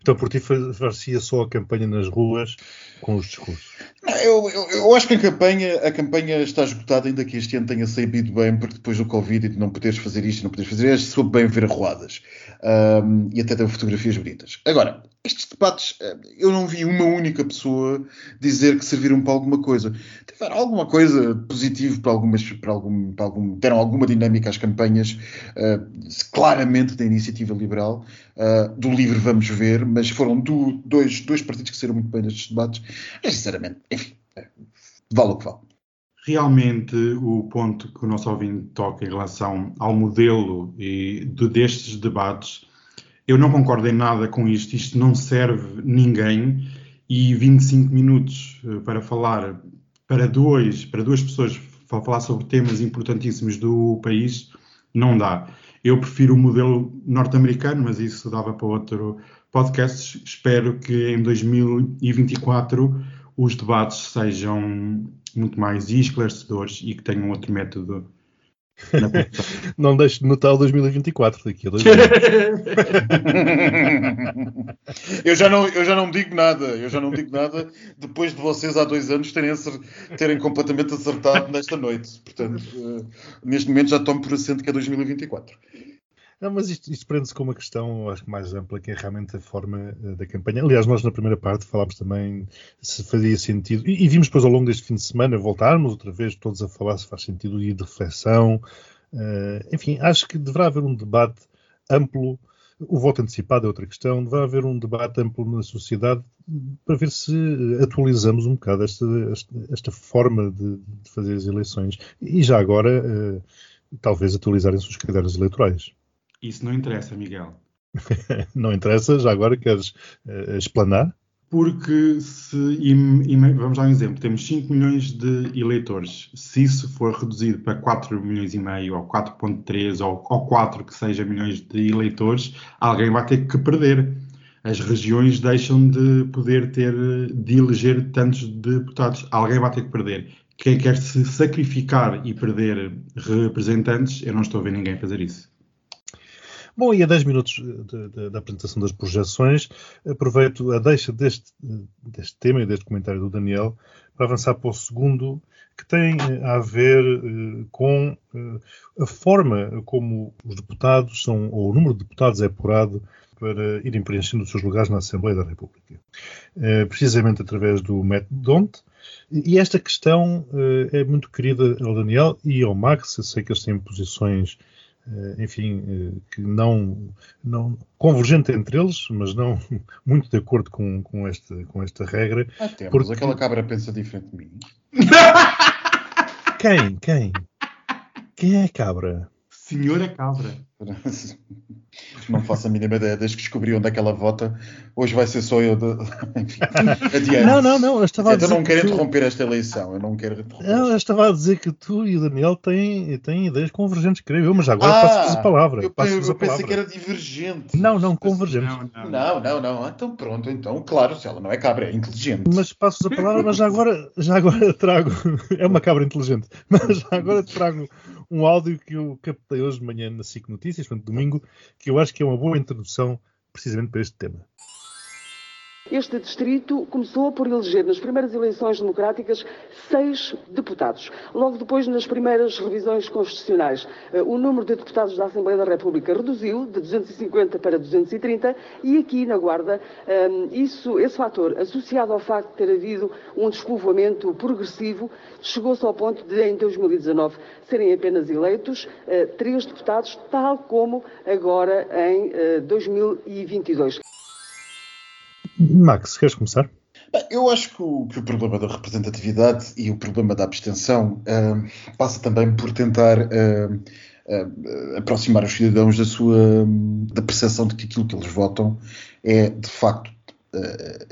Então por ti fazia só a campanha nas ruas com os discursos? Não, eu, eu, eu, acho que a campanha, a campanha está esgotada, ainda que este ano tenha saído bem, porque depois do Covid e de não poderes fazer isto, não poderes fazer isto, soube bem ver arruadas. Um, e até deu fotografias bonitas. Agora, estes debates, eh, eu não vi uma única pessoa dizer que serviram para alguma coisa. Tiveram alguma coisa positiva para algumas, para algum, para algum, deram alguma dinâmica às campanhas, uh, claramente da iniciativa liberal, uh, do livre vamos ver, mas foram do, dois, dois partidos que saíram muito bem nestes debates. Mas, sinceramente, enfim, vale o que vale. Realmente, o ponto que o nosso ouvinte toca em relação ao modelo e de, destes debates, eu não concordo em nada com isto. Isto não serve ninguém e 25 minutos eh, para falar para dois, para duas pessoas falar sobre temas importantíssimos do país não dá. Eu prefiro o modelo norte-americano, mas isso dava para outro podcast. Espero que em 2024 os debates sejam muito mais esclarecedores e que tenham outro método. não deixe de notar o 2024 daqui a dois anos. eu, já não, eu já não digo nada, eu já não digo nada depois de vocês há dois anos terem, terem completamente acertado nesta noite. Portanto, uh, neste momento já tomo por assento que é 2024. Não, mas isto, isto prende-se com uma questão, acho que mais ampla, que é realmente a forma uh, da campanha. Aliás, nós na primeira parte falámos também se fazia sentido, e, e, vimos depois ao longo deste fim de semana voltarmos outra vez todos a falar se faz sentido e de reflexão. Uh, enfim, acho que deverá haver um debate amplo. O voto antecipado é outra questão. Deverá haver um debate amplo na sociedade para ver se atualizamos um bocado esta, esta, esta forma de, de, fazer as eleições. E já agora, uh, talvez atualizarem-se os cadernos eleitorais. Isso não interessa, Miguel. não interessa? Já agora queres uh, explanar? Porque se, vamos dar um exemplo, temos 5 milhões de eleitores. Se isso for reduzido para 4 milhões e meio, ou 4.3, ou, ou 4 que seja milhões de eleitores, alguém vai ter que perder. As regiões deixam de poder ter, de eleger tantos deputados. Alguém vai ter que perder. Quem quer se sacrificar e perder representantes, eu não estou a ver ninguém fazer isso. Bom, e a 10 minutos da apresentação das projeções, aproveito a deixa deste, deste tema e deste comentário do Daniel para avançar para o segundo, que tem a ver uh, com a forma como os deputados são, ou o número de deputados é apurado para irem preenchendo os seus lugares na Assembleia da República. Precisamente através do método DONT. E esta questão é muito querida ao Daniel e ao Max. Eu sei que eles têm posições eh, enfim, eh, que não, não convergente entre eles, mas não muito de acordo com, com, esta, com esta regra. Ah, temos. Porque... Aquela cabra pensa diferente de mim. Quem? Quem? Quem é cabra? Senhora cabra. Não faço a mínima ideia. Desde que descobri onde é que ela vota, hoje vai ser só eu. De... Enfim, adiante. Não, não, não. Eu estava a Então dizer não quero que tu- interromper esta eleição. Eu não quero interromper. Eu estava a dizer que tu e o Daniel têm, têm ideias convergentes, creio eu, mas agora Ah, passo-vos a palavra. Eu, passo-vos eu a pensei que era divergente. Não, não, convergentes. Não, não. Não, não, não. Ah, Então pronto, então, claro, se ela não é cabra, é inteligente. Mas passo-vos a palavra, mas já agora, já agora trago. É uma cabra inteligente, mas já agora trago um áudio que eu captei hoje de manhã na SIC Notícias, portanto, domingo, que eu acho que é uma boa introdução precisamente para este tema. Este distrito começou por eleger nas primeiras eleições democráticas seis deputados. Logo depois, nas primeiras revisões constitucionais, eh, o número de deputados da Assembleia da República reduziu de 250 para 230 e aqui na Guarda, eh, isso, esse fator, associado ao facto de ter havido um despovoamento progressivo, chegou-se ao ponto de, em 2019, serem apenas eleitos eh, três deputados, tal como agora em eh, 2022. Max, queres começar? Eu acho que o, que o problema da representatividade e o problema da abstenção ah, passa também por tentar ah, ah, aproximar os cidadãos da sua da percepção de que aquilo que eles votam é de facto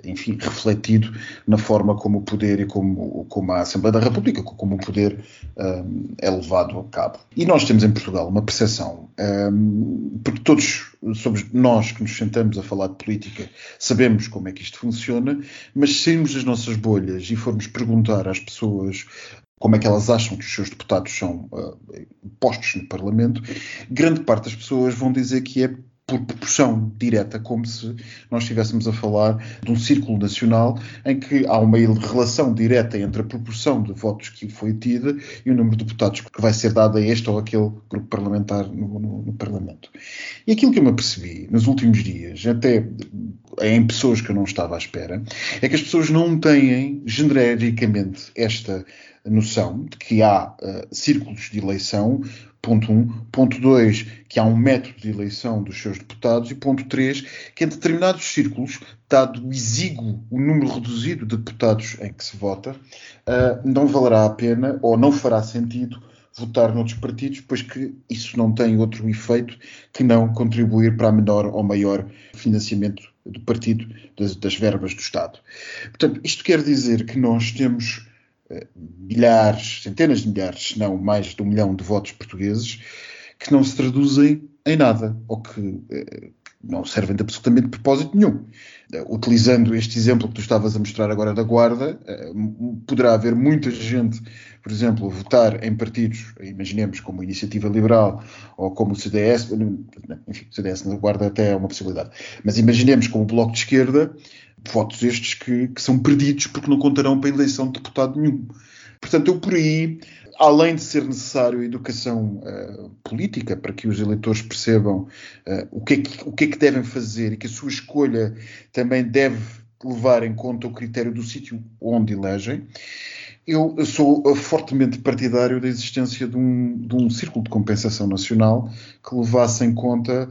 enfim, refletido na forma como o poder e como, como a Assembleia da República, como o poder ah, é levado a cabo. E nós temos em Portugal uma percepção, ah, porque todos somos nós que nos sentamos a falar de política, sabemos como é que isto funciona, mas sairmos das nossas bolhas e formos perguntar às pessoas como é que elas acham que os seus deputados são ah, postos no Parlamento, grande parte das pessoas vão dizer que é por proporção direta, como se nós estivéssemos a falar de um círculo nacional em que há uma relação direta entre a proporção de votos que foi tida e o número de deputados que vai ser dado a este ou aquele grupo parlamentar no, no- no Parlamento. E aquilo que eu me apercebi nos últimos dias, até em pessoas que eu não estava à espera, é que as pessoas não têm genericamente esta noção de que há eh, círculos de eleição, ponto 1. Um. Ponto 2, que há um método de eleição dos seus deputados. E ponto 3, que em determinados círculos, dado o exíguo, o número reduzido de deputados em que se vota, eh, não valerá a pena ou não fará sentido votar noutros partidos, pois que isso não tem outro efeito que não contribuir para a menor ou maior financiamento do partido, das, das verbas do Estado. Portanto, isto quer dizer que nós temos milhares, centenas de milhares, se não mais de um milhão de votos portugueses que não se traduzem em nada, ou que eh, não servem de absolutamente propósito nenhum. Eh, Utilizando este exemplo que tu estavas a mostrar agora da Guarda, eh, poderá haver muita gente, por exemplo, votar em partidos, imaginemos como Iniciativa Liberal ou como o CDS, enfim, o CDS na Guarda até é uma possibilidade, mas imaginemos como o Bloco de Esquerda, votos estes que, que são perdidos porque não contarão para a eleição de deputado nenhum. Portanto, eu por aí, além de ser necessário educação eh, política para que os eleitores percebam eh, o, que é que, o que é que devem fazer e que a sua escolha também deve levar em conta o critério do sítio onde elegem, eu, sou eh, fortemente partidário da existência de um, de um círculo de compensação nacional que levasse em conta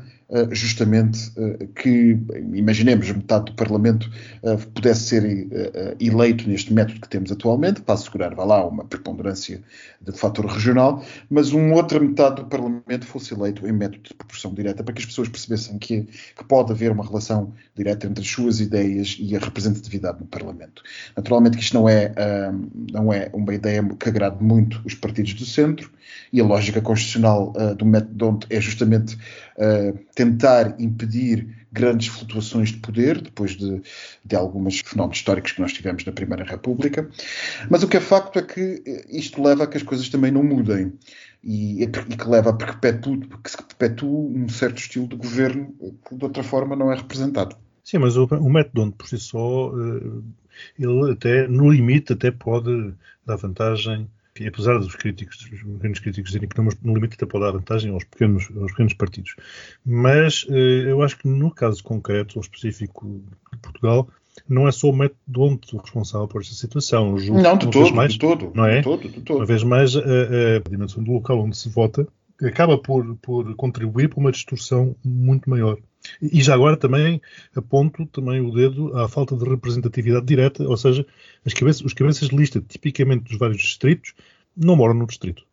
justamente eh, que, imaginemos, metade do Parlamento eh, pudesse ser eh, eh, eleito neste método que temos atualmente, para assegurar, vá lá, uma preponderância de fator regional, mas uma outra metade do Parlamento fosse eleito em método de proporção direta, para que as pessoas percebessem que, que pode haver uma relação direta entre as suas ideias e a representatividade no Parlamento. Naturalmente que isto não é, ah, não é uma ideia que agrade muito os partidos do centro, e a lógica constitucional do método é justamente ah, tentar impedir grandes flutuações de poder, depois de, de alguns fenómenos históricos que nós tivemos na Primeira República. Mas o que é facto é que eh, isto leva a que as coisas também não mudem e, e que leva a perpetu, que se perpetue um certo estilo de governo que de outra forma não é representado. Sim, mas o, o método por si só, eh, ele até, no limite, até pode dar vantagem, apesar dos críticos, dos pequenos críticos dizerem que não, mas no limite até pode dar vantagem aos pequenos, aos pequenos partidos. Mas eh, eu acho que no caso concreto, ou específico de Portugal, não é só o método onde o responsável por esta situação. Julgo Não, de todo, mais, de todo, não é? de todo, de todo. Uma vez mais, a, a dimensão do local onde se vota acaba por, por contribuir para uma distorção muito maior. E já agora também aponto também o dedo à falta de representatividade direta, ou seja, as cabeças, os cabeças de lista tipicamente dos vários distritos não moram no distrito.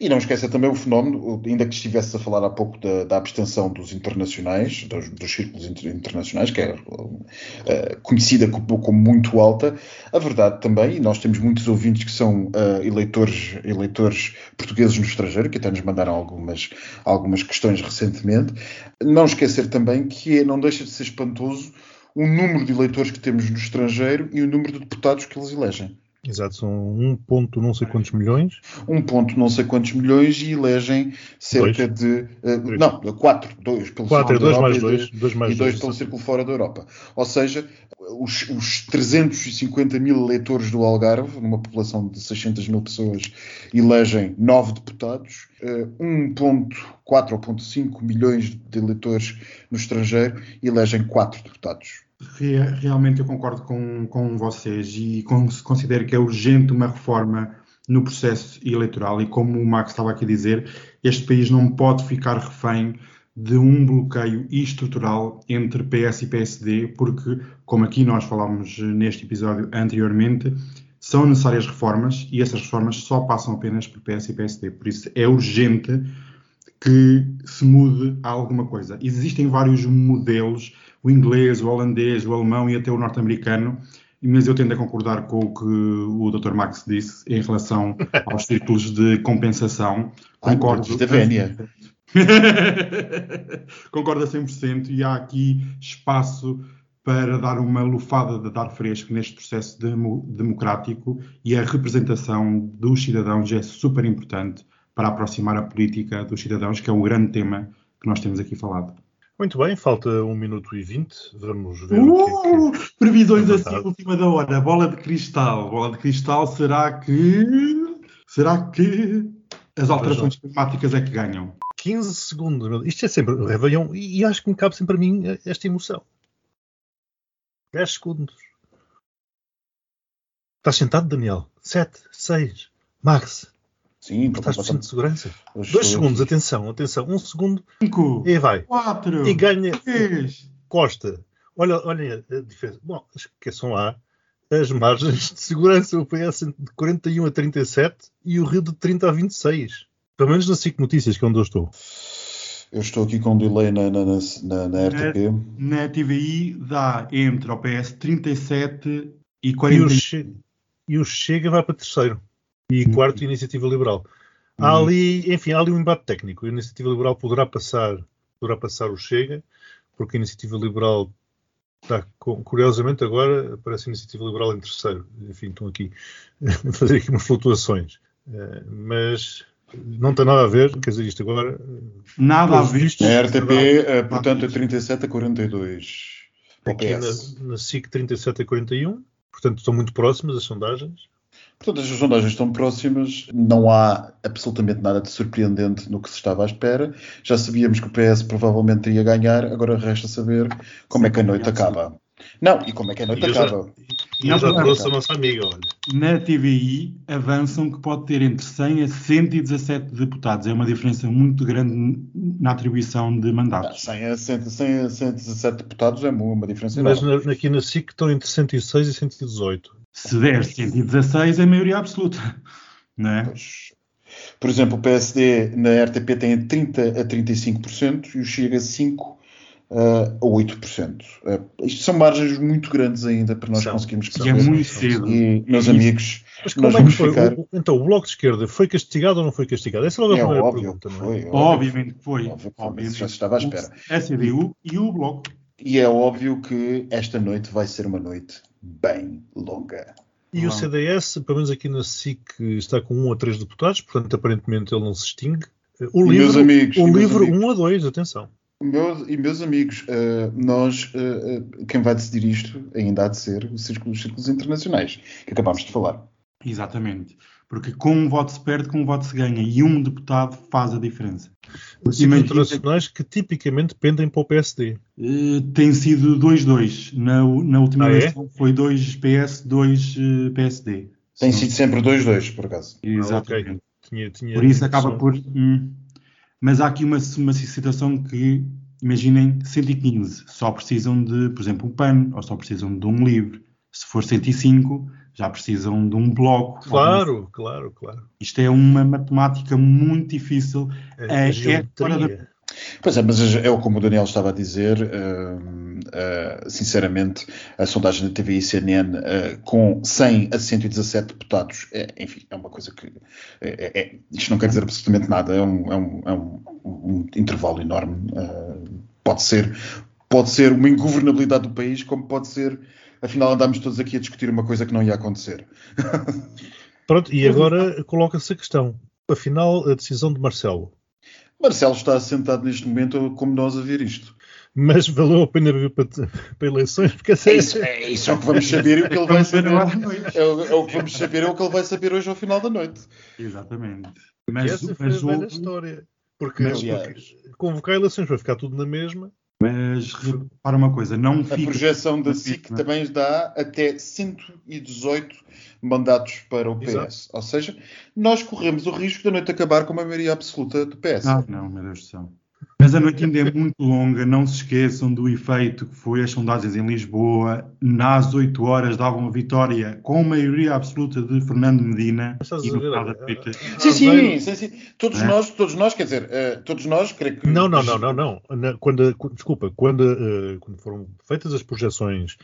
E não esqueça também o fenómeno, ainda que estivesse a falar há pouco da, da abstenção dos internacionais, dos, dos círculos internacionais, que é uh, conhecida como, como, muito alta, a verdade também, e nós temos muitos ouvintes que são uh, eleitores, eleitores portugueses no estrangeiro, que até nos mandaram algumas, algumas questões recentemente, não esquecer também que é, não deixa de ser espantoso o número de eleitores que temos no estrangeiro e o número de deputados que eles elegem. Exato, são um ponto não sei quantos milhões. Um ponto não sei quantos milhões e elegem cerca dois. de. Uh, não, quatro, dois pelo quatro, dois mais dois, dois mais e dois, dois pelo círculo fora da Europa. Ou seja, os, os 350 mil eleitores do Algarve, numa população de 600 mil pessoas, elegem nove deputados, uh, 1,4 ou 1,5 milhões de eleitores no estrangeiro elegem quatro deputados realmente eu concordo com, com vocês e considero que é urgente uma reforma no processo eleitoral e como o Max estava aqui a dizer, este país não pode ficar refém de um bloqueio estrutural entre PS e PSD, porque, como aqui nós falámos neste episódio anteriormente, são necessárias reformas e essas reformas só passam apenas por PS e PSD. Por isso é urgente que se mude alguma coisa. Existem vários modelos o inglês, o holandês, o alemão e até o norte-americano, mas eu tendo a concordar com o que o Dr. Max disse em relação aos círculos de compensação. Concordo. Concordo a 100% e há aqui espaço para dar uma lufada de dar fresco neste processo democrático e a representação dos cidadãos é super importante para aproximar a política dos cidadãos, que é o grande tema que nós temos aqui falado. Muito bem, falta 1 minuto e 20. Vamos ver uh, o que é que... Uh, previsões assim, última da hora. Bola de cristal. Bola de cristal, será que. Será que as alterações climáticas é que ganham? 15 segundos. Isto é sempre o Réveillon e acho que me cabe sempre a mim esta emoção. 10 segundos. Estás sentado, Daniel? 7, 6, Max, Sim, estás centro de segurança. Dois segundos, atenção, atenção. Um segundo. Cinco. E vai. Quatro. E ganha. Três. Costa. Olha, olha a diferença. Bom, esqueçam lá as margens de segurança. O PS de 41 a 37 e o Rio de 30 a 26. Pelo menos na SIC Notícias, que é onde eu estou. Eu estou aqui com um delay na, na, na, na RTP. Na, na TVI dá entre o PS 37 e 40. E o, che e o Chega vai para terceiro e uhum. quarto, Iniciativa Liberal. Há uhum. ali, enfim, há ali um embate técnico. A Iniciativa Liberal poderá passar, poderá passar o Chega, porque a Iniciativa Liberal está, curiosamente, agora aparece a Iniciativa Liberal em terceiro. Enfim, estão aqui a fazer aqui umas flutuações. Uh, mas não tem nada a ver, quer dizer, isto agora. Nada a ver. A RTP, uh, portanto, é 37 a 42. Aqui na, na SIC 37 a 41, portanto, estão muito próximas as sondagens. Portanto, as sondagens estão próximas, não há absolutamente nada de surpreendente no que se estava à espera. Já sabíamos que o PS provavelmente iria ganhar, agora resta saber como Sim, é que a noite acaba. Não, e como é que a noite acaba? E eu já trouxe a nossa amiga, olha. Na TVI avançam que pode ter entre 100 a 117 deputados. É uma diferença muito grande na atribuição de mandatos. 100 a, 100, 100 a 117 deputados é uma diferença Mas enorme. Mas aqui na SIC estão entre 106 e 118. Se der 116 é maioria absoluta, não é? Pois. Por exemplo, o PSD na RTP tem 30 a 35% e o Chega 5 uh, a 8%. Uh, isto são margens muito grandes ainda para nós são, conseguirmos perceber. É muito cedo. E, meus amigos, Mas como é que foi? Ficar... O, então, o Bloco de Esquerda foi castigado ou não foi castigado? Essa é a é primeira óbvio pergunta. Que foi, não é? Obviamente que foi. Óbvio, obviamente. Já se estava à espera. A CDU e o Bloco. E é óbvio que esta noite vai ser uma noite bem longa. E o CDS, pelo menos aqui na SIC, está com um a três deputados, portanto, aparentemente ele não se extingue. O e livro, amigos, o livro um a dois, atenção. Meus, e meus amigos, uh, nós, uh, quem vai decidir isto ainda há de ser os círculos, os círculos internacionais, que acabámos de falar. Exatamente. Porque com um voto se perde, com um voto se ganha. E um deputado faz a diferença. Os círculos internacionais que tipicamente pendem para o PSD. Uh, tem sido 2-2. Na, na última ah, é? eleição é? foi 2 PS, 2 uh, PSD. Tem sido sempre 2-2, por acaso. Exatamente. Ah, okay. tinha, tinha por isso acaba por. Hum, mas há aqui uma, uma situação que, imaginem, 115 só precisam de, por exemplo, um pano, ou só precisam de um livro. Se for 105, já precisam de um bloco. Claro, claro, claro. Isto é uma matemática muito difícil. A, É- a é fora da-. Pois é, mas é o como o Daniel estava a dizer, hum, uh, sinceramente, a sondagem da TVI e CNN uh, com 100 a 117 deputados, é, enfim, é uma coisa que. É, é- isto não quer dizer absolutamente nada, é um, é um- é um- um intervalo enorme. uh, pode, ser, pode ser uma ingovernabilidade do país, como pode ser. Afinal, andámos todos aqui a discutir uma coisa que não ia acontecer. Pronto, e agora coloca-se a questão. Afinal, a decisão de Marcelo. Marcelo está sentado neste momento como nós a ver isto. Mas valeu a pena vir para, para eleições, porque essa É isso, é isso é o que vamos saber e o que ele vai Vamos ver saber. É o, é o que vamos saber, é o que ele vai saber hoje ao final da noite. Exatamente. Porque Mas, essa foi a mas, velha houve- história. Porque, Mas, porque convocar eleições vai ficar tudo na mesma. Mas repara uma coisa, não A fica. projeção da não SIC fica- também dá até 118 mandatos para o PS. Exato. Ou seja, nós corremos o risco da noite acabar com uma maioria absoluta do PS. Ah, não, meu Deus do céu. Mas a noite ainda é muito longa, não se esqueçam do efeito que foi as sondagens em Lisboa. Às 8 horas davam a vitória com maioria absoluta de Fernando Medina. Estás E a não ver, nada ah, feita. ah, Sim, sim, sim, sim. Todos É. nós, todos nós, quer dizer, eh, todos nós, creio que. Não, não, não, não, não. Quando, desculpa, quando, eh, quando foram feitas as projeções,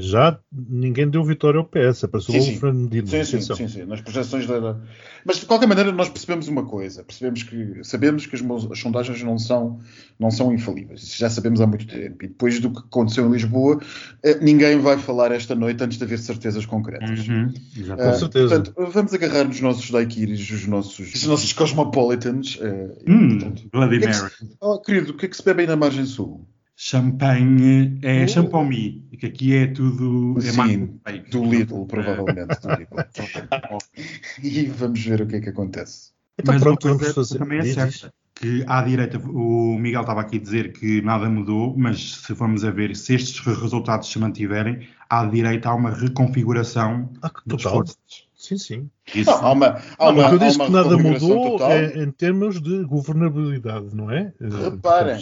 já ninguém deu vitória ao PS. Apareceu Sim, logo sim. o Fernando Medina. Sim, sim, sim, sim, nas projeções da. Mas de qualquer maneira nós percebemos uma coisa, percebemos que sabemos que as, sondagens não são, não são infalíveis, isso já sabemos há muito tempo. E depois do que aconteceu em Lisboa, eh, ninguém vai falar esta noite antes de haver certezas concretas. Uhum, Ah, exatamente. certeza. portanto, vamos agarrar nos nossos daiquiris, os nossos, os nossos cosmopolitans. eh, e, Hum, portanto, Bloody que é que Mary. se- oh, querido, o que é que se bebe aí na margem sul? Champanhe é Oh. champomi, que aqui é tudo. É Sim. Do Lidl, provavelmente. do Lidl. e vamos ver o que é que acontece. Então Mas pronto, vamos coisa fazer. também é certa, que à direita, o Miguel estava aqui a dizer que nada mudou, mas se formos a ver, se estes resultados se mantiverem, à direita há uma reconfiguração Ah, total. forças. Sim, sim. Isso, Não, há uma, há Não, uma, o que eu disse que nada mudou é em termos de governabilidade, não é? Eh, Reparem.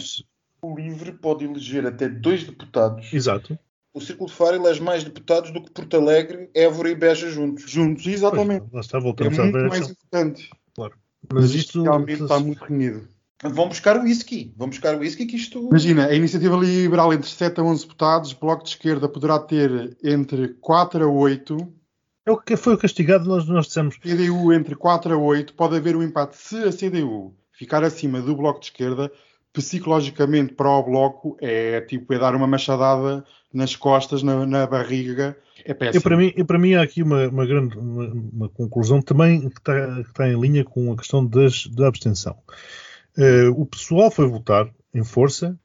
O LIVRE pode eleger até dois deputados. Exato. O Círculo de Faro elege mais deputados do que Porto Alegre, Évora e Beja juntos. Juntos, Pois, exatamente. lá está, É voltamos à muito mais importante. Mas isto. realmente está muito renhido. Vão buscar o whisky. Vão buscar o whisky que isto... Imagina, a iniciativa liberal entre 7 a 11 deputados, Bloco de Esquerda poderá ter entre 4 a 8, É o que foi o castigado, nós, nós dissemos. CDU entre 4 a 8, pode haver um empate se a CDU ficar acima do Bloco de Esquerda, psicologicamente para o Bloco é tipo é dar uma machadada nas costas, na, na barriga, é péssimo. Eu, para, mim, eu, para mim há aqui uma, uma grande uma, uma conclusão também que está, que está em linha com a questão das, da abstenção. Eh, o pessoal foi votar em força.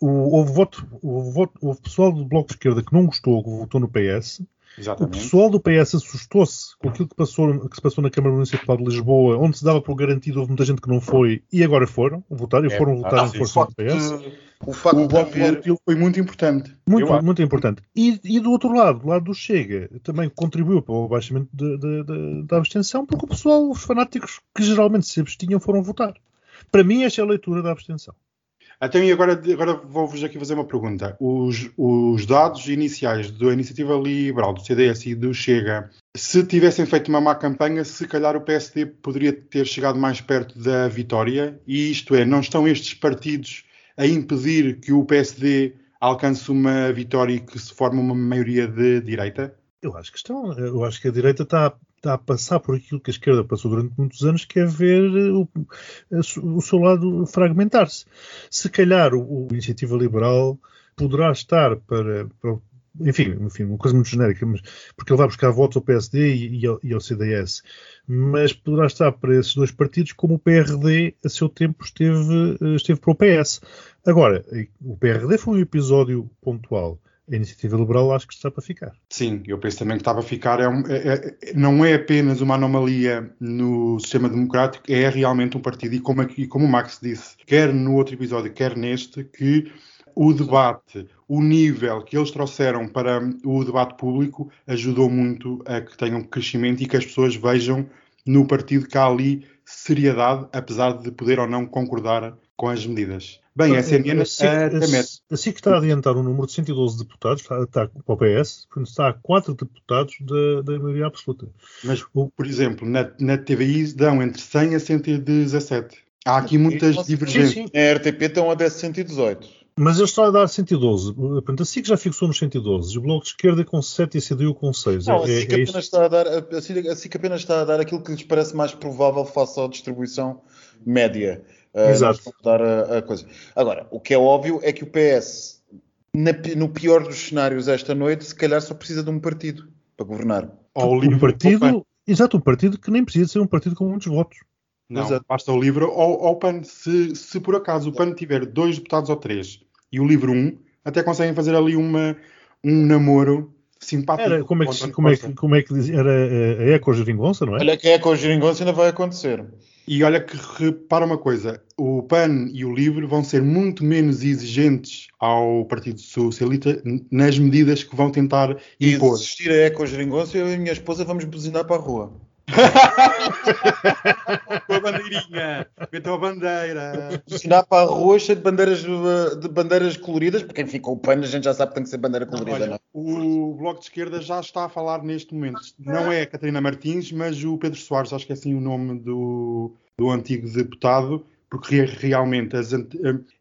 O, houve, voto, houve, voto, houve pessoal do Bloco de Esquerda que não gostou, que votou no PS. O Exatamente. pessoal do PS assustou-se com aquilo que, passou, que se passou na Câmara Municipal de Lisboa, onde se dava por garantido, houve muita gente que não foi e agora foram votar e É, foram votar ah, em força o do PS. O facto O de voto haver... foi muito importante. Muito, Eu acho. muito importante. E, e do outro lado, do lado do Chega, também contribuiu para o abaixamento de- de- de- da abstenção, porque o pessoal, os fanáticos que geralmente se abstinham, foram votar. Para mim, esta é a leitura da abstenção. Então, e agora, agora vou-vos aqui fazer uma pergunta. Os, os dados iniciais da Iniciativa Liberal, do CDS e do Chega, se tivessem feito uma má campanha, se calhar o PSD poderia ter chegado mais perto da vitória. E isto é, não estão estes partidos a impedir que o PSD alcance uma vitória e que se forme uma maioria de direita? Eu acho que estão. Eu acho que a direita está, está a passar por aquilo que a esquerda passou durante muitos anos, que é ver o, o seu lado fragmentar-se. Se calhar o, o Iniciativa Liberal poderá estar para, para enfim, enfim, uma coisa muito genérica, mas, porque ele vai buscar votos ao PSD e, e, ao, e ao CDS, mas poderá estar para esses dois partidos como o PRD a seu tempo esteve, esteve para o PS. Agora, o PRD foi um episódio pontual. A iniciativa liberal acho que está para ficar. Sim, eu penso também que está para ficar. É um, é, é, não é apenas uma anomalia no sistema democrático, é realmente um partido, e como, como o Max disse, quer no outro episódio, quer neste, que o debate, o nível que eles trouxeram para o debate público ajudou muito a que tenham crescimento e que as pessoas vejam no partido que há ali seriedade, apesar de poder ou não concordar com as medidas. Bem, a CNN assim, até mete. assim que está a adiantar um número de 112 deputados, está, está para o PS, portanto, está a 4 deputados da, da maioria absoluta. Mas, por exemplo, na, na TVI dão entre 100 a 117. Há aqui muitas divergências. Sim, sim. A RTP estão a 10 118. Mas ele está a dar 112. Portanto, assim que já fixou nos 112. O Bloco de Esquerda com 7 e a CDU com 6. Não, é, assim, que é apenas está a dar, assim que apenas está a dar aquilo que lhes parece mais provável face à distribuição média. Uh, Exato. a dar a, a coisa. Agora, o que é óbvio é que o PS, na no pior dos cenários esta noite, se calhar só precisa de um partido para governar. Ou o Um partido, exato, um partido que nem precisa ser um partido com muitos votos. Não, Exato. basta o livro ou, ou o PAN. Se, se por acaso o PAN tiver dois deputados ou três e o livro um, até conseguem fazer ali uma, um namoro simpático. Era, como, é que, como, é como é que dizia? Era a, a Eco-Geringonça, não é? Olha que é com o Geringonça ainda vai acontecer. E olha que repara uma coisa, o PAN e o LIVRE vão ser muito menos exigentes ao Partido Socialista nas medidas que vão tentar E se impor. existir a Eco Geringonça, eu e a minha esposa vamos buzinar para a rua. Com a bandeirinha, metam a bandeira. Buzinar para a rua cheio de bandeiras, uh, de bandeiras coloridas, porque enfim, com o pano a gente já sabe que tem que ser bandeira colorida, Olha, não é? o Bloco de Esquerda já está a falar neste momento. Não é a Catarina Martins, mas o Pedro Soares, acho que é assim o nome do, do antigo deputado, porque re- realmente as eh,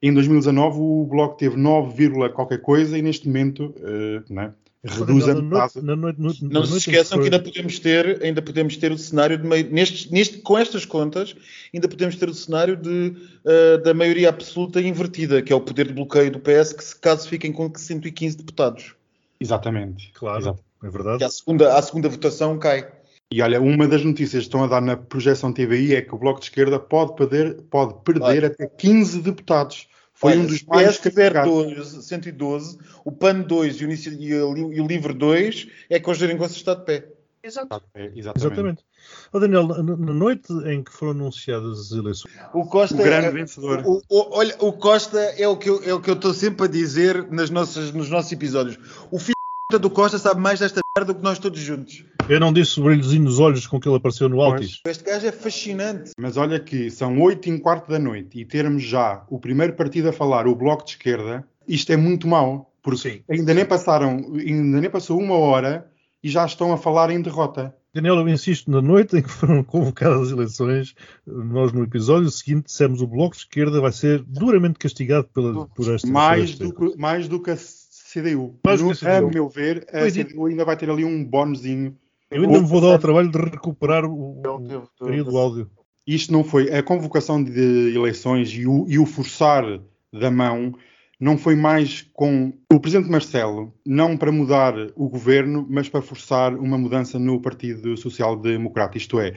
em 2019 o Bloco teve 9, vírgula qualquer coisa e neste momento eh, né, reduz a na metade. noite, na noite, no- na Não noite se esqueçam que ainda podemos ter, ainda podemos ter o cenário de meio, neste, neste, com estas contas, ainda podemos ter o cenário de, uh, da maioria absoluta invertida, que é o poder de bloqueio do PS, que se caso fiquem com 115 deputados. Exatamente. Claro, Exato. é verdade. Que à segunda, à segunda votação cai. E olha, uma das notícias que estão a dar na projeção TVI é que o Bloco de Esquerda pode perder, pode perder até 15 deputados. Foi Olha, um dos mais. 12, 112, o PAN 2 e o, Inici- e o, e o LIVRE 2 é que o Geringonça está de pé. Exato. É, exatamente. Exatamente. Ó Daniel, na, noite em que foram anunciadas as eleições, O Costa O grande é- vencedor. O, o- olha, o Costa é o que eu é o que eu estou sempre a dizer nas nossas, nos nossos episódios. O filho do Costa sabe mais desta merda do que nós todos juntos. Eu não disse o brilhozinho nos olhos com que ele apareceu no Altis. Este gajo é fascinante. Mas olha que são 8 e um quarto da noite e termos já o primeiro partido a falar, o Bloco de Esquerda, isto é muito mau. Porque Sim. ainda nem passaram, ainda nem passou uma hora e já estão a falar em derrota. Daniel, eu insisto, na noite em que foram convocadas as eleições, nós no episódio seguinte dissemos o Bloco de Esquerda vai ser duramente castigado pela, por esta. Mais por esta- do, que, mais do que a CDU. Mais do No- que a CDU. A meu ver, a Foi dito. CDU ainda vai ter ali um bónusinho. Eu ainda me vou dar o trabalho de recuperar o, o período do áudio. Isto não foi a convocação de eleições e o, e o forçar da mão não foi mais com o presidente Marcelo, não para mudar o governo, mas para forçar uma mudança no Partido Social Democrata. Isto é,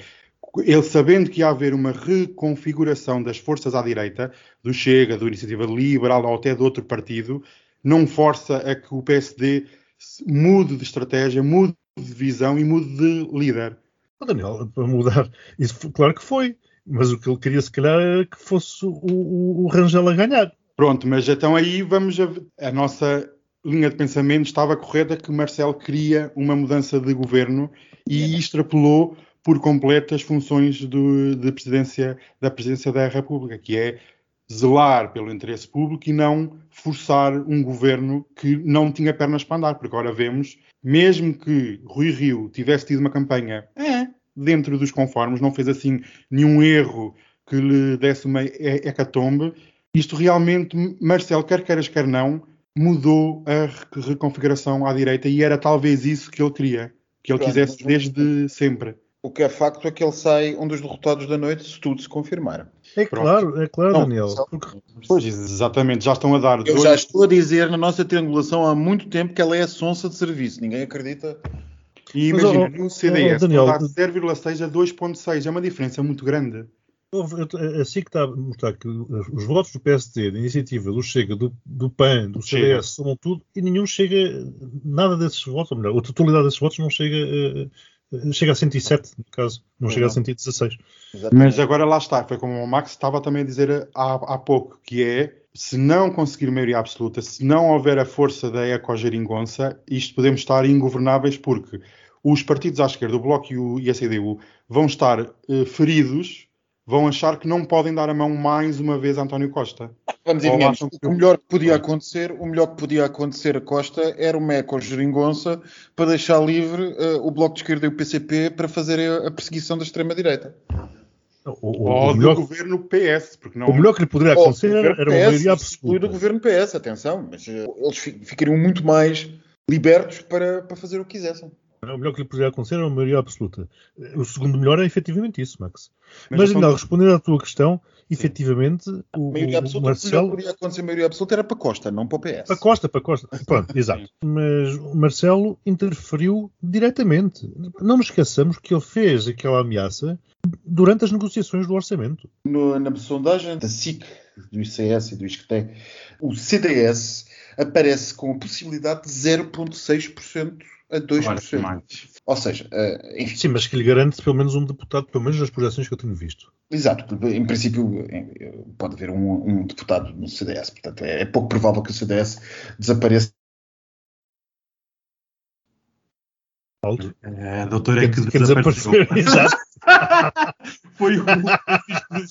ele sabendo que ia haver uma reconfiguração das forças à direita, do Chega, do Iniciativa Liberal ou até de outro partido, não força a que o PSD mude de estratégia, mude de visão e mude de líder. Ó, Daniel, para mudar, isso foi- claro que foi, mas o que ele queria se calhar era que fosse o, o, o Rangel a ganhar. Pronto, mas então aí vamos a, a nossa linha de pensamento estava correta que Marcelo queria uma mudança de governo e extrapolou por completo as funções do, de presidência, da presidência da República, que é zelar pelo interesse público e não forçar um governo que não tinha pernas para andar, porque agora vemos, mesmo que Rui Rio tivesse tido uma campanha é, dentro dos conformes, não fez assim nenhum erro que lhe desse uma he- hecatombe, isto realmente, Marcelo, quer queiras, quer não, mudou a re- reconfiguração à direita e era talvez isso que ele queria, que ele Pronto, quisesse desde sempre. O que é facto é que ele sai um dos derrotados da noite, se tudo se confirmar. É Pronto. claro, é claro, Não, Daniel. Porque Pois, exatamente, já estão a dar Eu dois- já estou a dizer na nossa triangulação há muito tempo que ela é a sonsa de serviço. Ninguém acredita. E Mas, imagina, ó, no ó, CDS Daniel, dá 0,6 a 2,6, é uma diferença muito grande. eu- assim que está a mostrar que os votos do PSD, da iniciativa, do Chega, do, do PAN, do Chega. CDS, somam tudo e nenhum chega, nada desses votos, ou melhor, a totalidade desses votos não chega, eh, chega a 107, no caso, não chega a Não. 116. Mas agora lá está, foi como o Max estava também a dizer há, há pouco, que é, se não conseguir maioria absoluta, se não houver a força da ecogeringonça, isto podemos estar ingovernáveis porque os partidos à esquerda, o Bloco e, o, e a CDU, vão estar eh, feridos, vão achar que não podem dar a mão mais uma vez a António Costa. Vamos acham que- O melhor que podia acontecer, o melhor que podia acontecer a Costa era uma eco-geringonça para deixar livre eh, o Bloco de Esquerda e o PCP para fazer a, perseguição da extrema-direita. O, o- Ou o do melhor, governo PS, porque não. o melhor que lhe poderia acontecer o era, governo era uma maioria o absoluta. governo PS, atenção, mas eh, eles fi- ficariam muito mais libertos para, para fazer o que quisessem. O melhor que lhe poderia acontecer era uma maioria absoluta. O segundo melhor é efetivamente isso, Max. Mas Mas, ainda respondendo à tua questão, efetivamente, o, maioria o absoluta, o melhor Marcelo. que podia acontecer maioria absoluta era para Costa, não para o PS. Para Costa, para Costa. Pronto, exato. Mas o Marcelo interferiu diretamente. Não nos esqueçamos que ele fez aquela ameaça durante as negociações do orçamento. No- na sondagem da SIC, do ICS e do ISCTE, o CDS aparece com a possibilidade de 0,6% a Ora, 2%. mais. Ou seja, eh, enfim, Sim, mas que lhe garante pelo menos um deputado, pelo menos nas projeções que eu tenho visto. exato. Em princípio, pode haver um, um deputado no CDS. Portanto, é, é pouco provável que o CDS desapareça. Alto. A doutora é que Quer desapareceu. desaparecer. Exato. Foi o Francisco dos.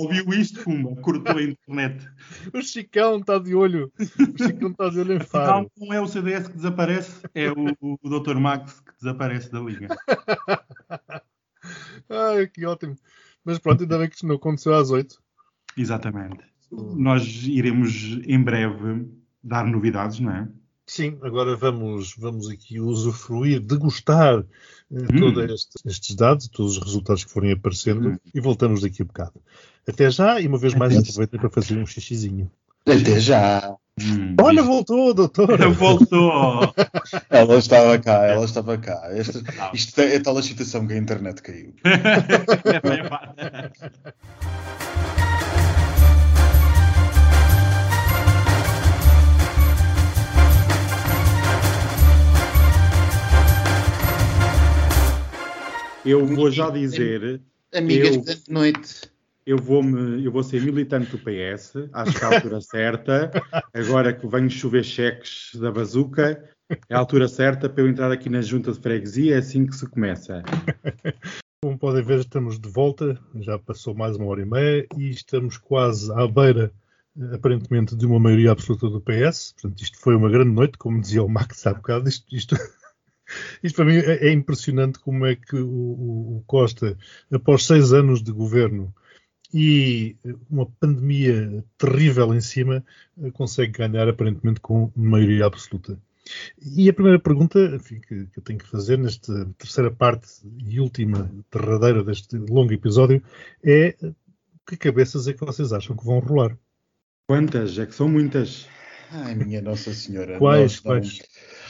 Ouviu isto, pumba, cortou a internet. O Chicão está de olho. O Chicão está de olho em Não, faro. não é o CDS que desaparece, é o, o Dr. Max que desaparece da liga. Ai, que ótimo. Mas pronto, ainda bem que isto não aconteceu às oito. Exatamente. Nós iremos em breve dar novidades, não é? Sim, agora vamos, vamos aqui usufruir, degustar eh, todos estes, estes dados, todos os resultados que forem aparecendo e voltamos daqui a bocado. Até já e uma vez mais aproveitem para fazer um xixizinho. Até já. Hum, Olha, isto- voltou, doutor! Voltou! Ela estava cá, ela estava cá. Esta- isto é, é tal a excitação que a internet caiu. Eu vou já dizer, Amigas, Eu- boa noite. eu vou, -me, eu vou ser militante do PS, acho que é a altura certa. Agora que venho chover cheques da bazuca, é a altura certa para eu entrar aqui na junta de freguesia, é assim que se começa. Como podem ver, estamos de volta, já passou mais uma hora e meia e estamos quase à beira, eh, aparentemente, de uma maioria absoluta do PS. Portanto, isto foi uma grande noite, como dizia o Max há bocado. Isto, isto, isto para mim é, é impressionante como é que o, Costa, após seis anos de governo e uma pandemia terrível em cima, eh, consegue ganhar aparentemente com maioria absoluta. E a primeira pergunta enfim, que, que eu tenho que fazer nesta terceira parte e última, derradeira deste longo episódio é que cabeças é que vocês acham que vão rolar? Quantas? É que são muitas. Ai, minha Nossa Senhora. Quais? Quais?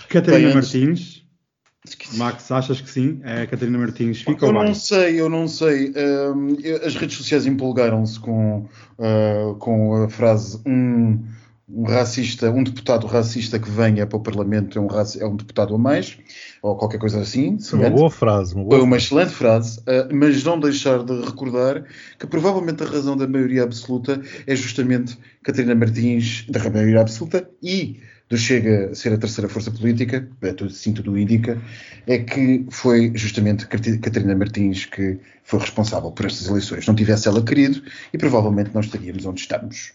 Catarina Bem, Martins. Max, achas que sim? A Catarina Martins fica Eu ou não vai? sei, eu não sei. Hum, eu- as redes sociais empolgaram-se com, ah, com a frase um, um racista, um deputado racista que venha para o Parlamento é um, é um deputado a mais, ou qualquer coisa assim. Uma boa frase. Uma Foi boa... uma excelente frase, ah, mas não deixar de recordar que provavelmente a razão da maioria absoluta é justamente Catarina Martins, da maioria absoluta, e do Chega a ser a terceira força política, é tudo, indica, é que foi justamente Catarina Martins que foi responsável por estas eleições. Não tivesse ela querido e provavelmente não estaríamos onde estamos.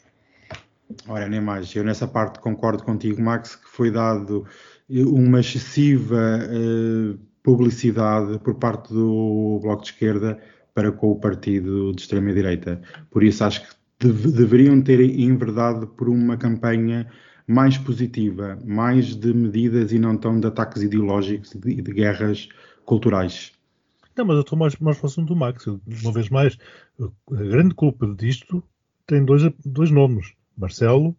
Ora, nem mais. Eu nessa parte concordo contigo, Max, que foi dado eh, uma excessiva eh, publicidade por parte do Bloco de Esquerda para com o partido de extrema-direita. Por isso acho que deve- deveriam ter enverdado por uma campanha mais positiva, mais de medidas e não tão de ataques ideológicos e de, de guerras culturais. Não, mas eu estou mais, mais próximo do Max. Uma vez mais, a grande culpa disto tem dois, dois nomes: Marcelo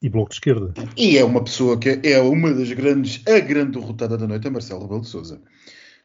e Bloco de Esquerda. E é uma pessoa que é uma das grandes, a grande derrotada da noite, é Marcelo Rebelo de Sousa.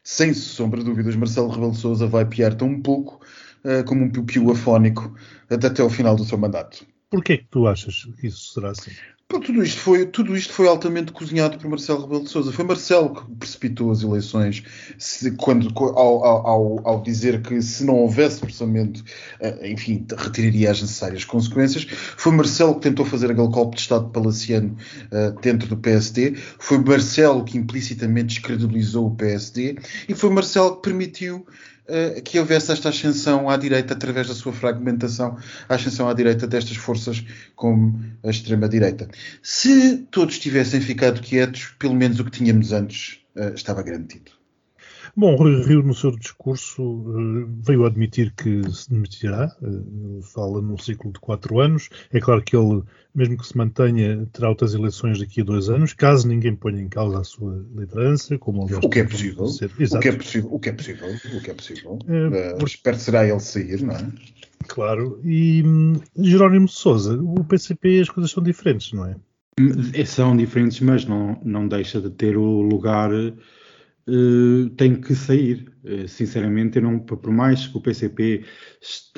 Sem sombra de dúvidas, Marcelo Rebelo de Sousa vai piar tão pouco eh, como um piu-piu afónico até, até ao final do seu mandato. Porquê que tu achas que isso será assim? Pô, tudo, isto foi, tudo isto foi altamente cozinhado por Marcelo Rebelo de Sousa. Foi Marcelo que precipitou as eleições se- quando, ao, ao- ao- dizer que se não houvesse orçamento, eh, enfim, retiraria as necessárias consequências. Foi Marcelo que tentou fazer aquele golpe de Estado palaciano eh, dentro do PSD. Foi Marcelo que implicitamente descredibilizou o PSD. E foi Marcelo que permitiu uh, que houvesse esta ascensão à direita através da sua fragmentação, a ascensão à direita destas forças como a extrema-direita. Se todos tivessem ficado quietos, pelo menos o que tínhamos antes uh, estava garantido. Bom, Rui Rio, no seu discurso, eh, veio admitir que se demitirá. Ele fala num ciclo de quatro anos. É claro que ele, mesmo que se mantenha, terá outras eleições daqui a dois anos, caso ninguém ponha em causa a sua liderança, como aliás. O que é possível. O que é possível. O que é possível. O que é possível. É, por... Espero será ele sair, não é? Claro. E hum, Jerónimo de Souza, o PCP as coisas são diferentes, não é? São diferentes, mas não, não deixa de ter o lugar uh, tem que sair. Uh, sinceramente, eu não, por mais que o PCP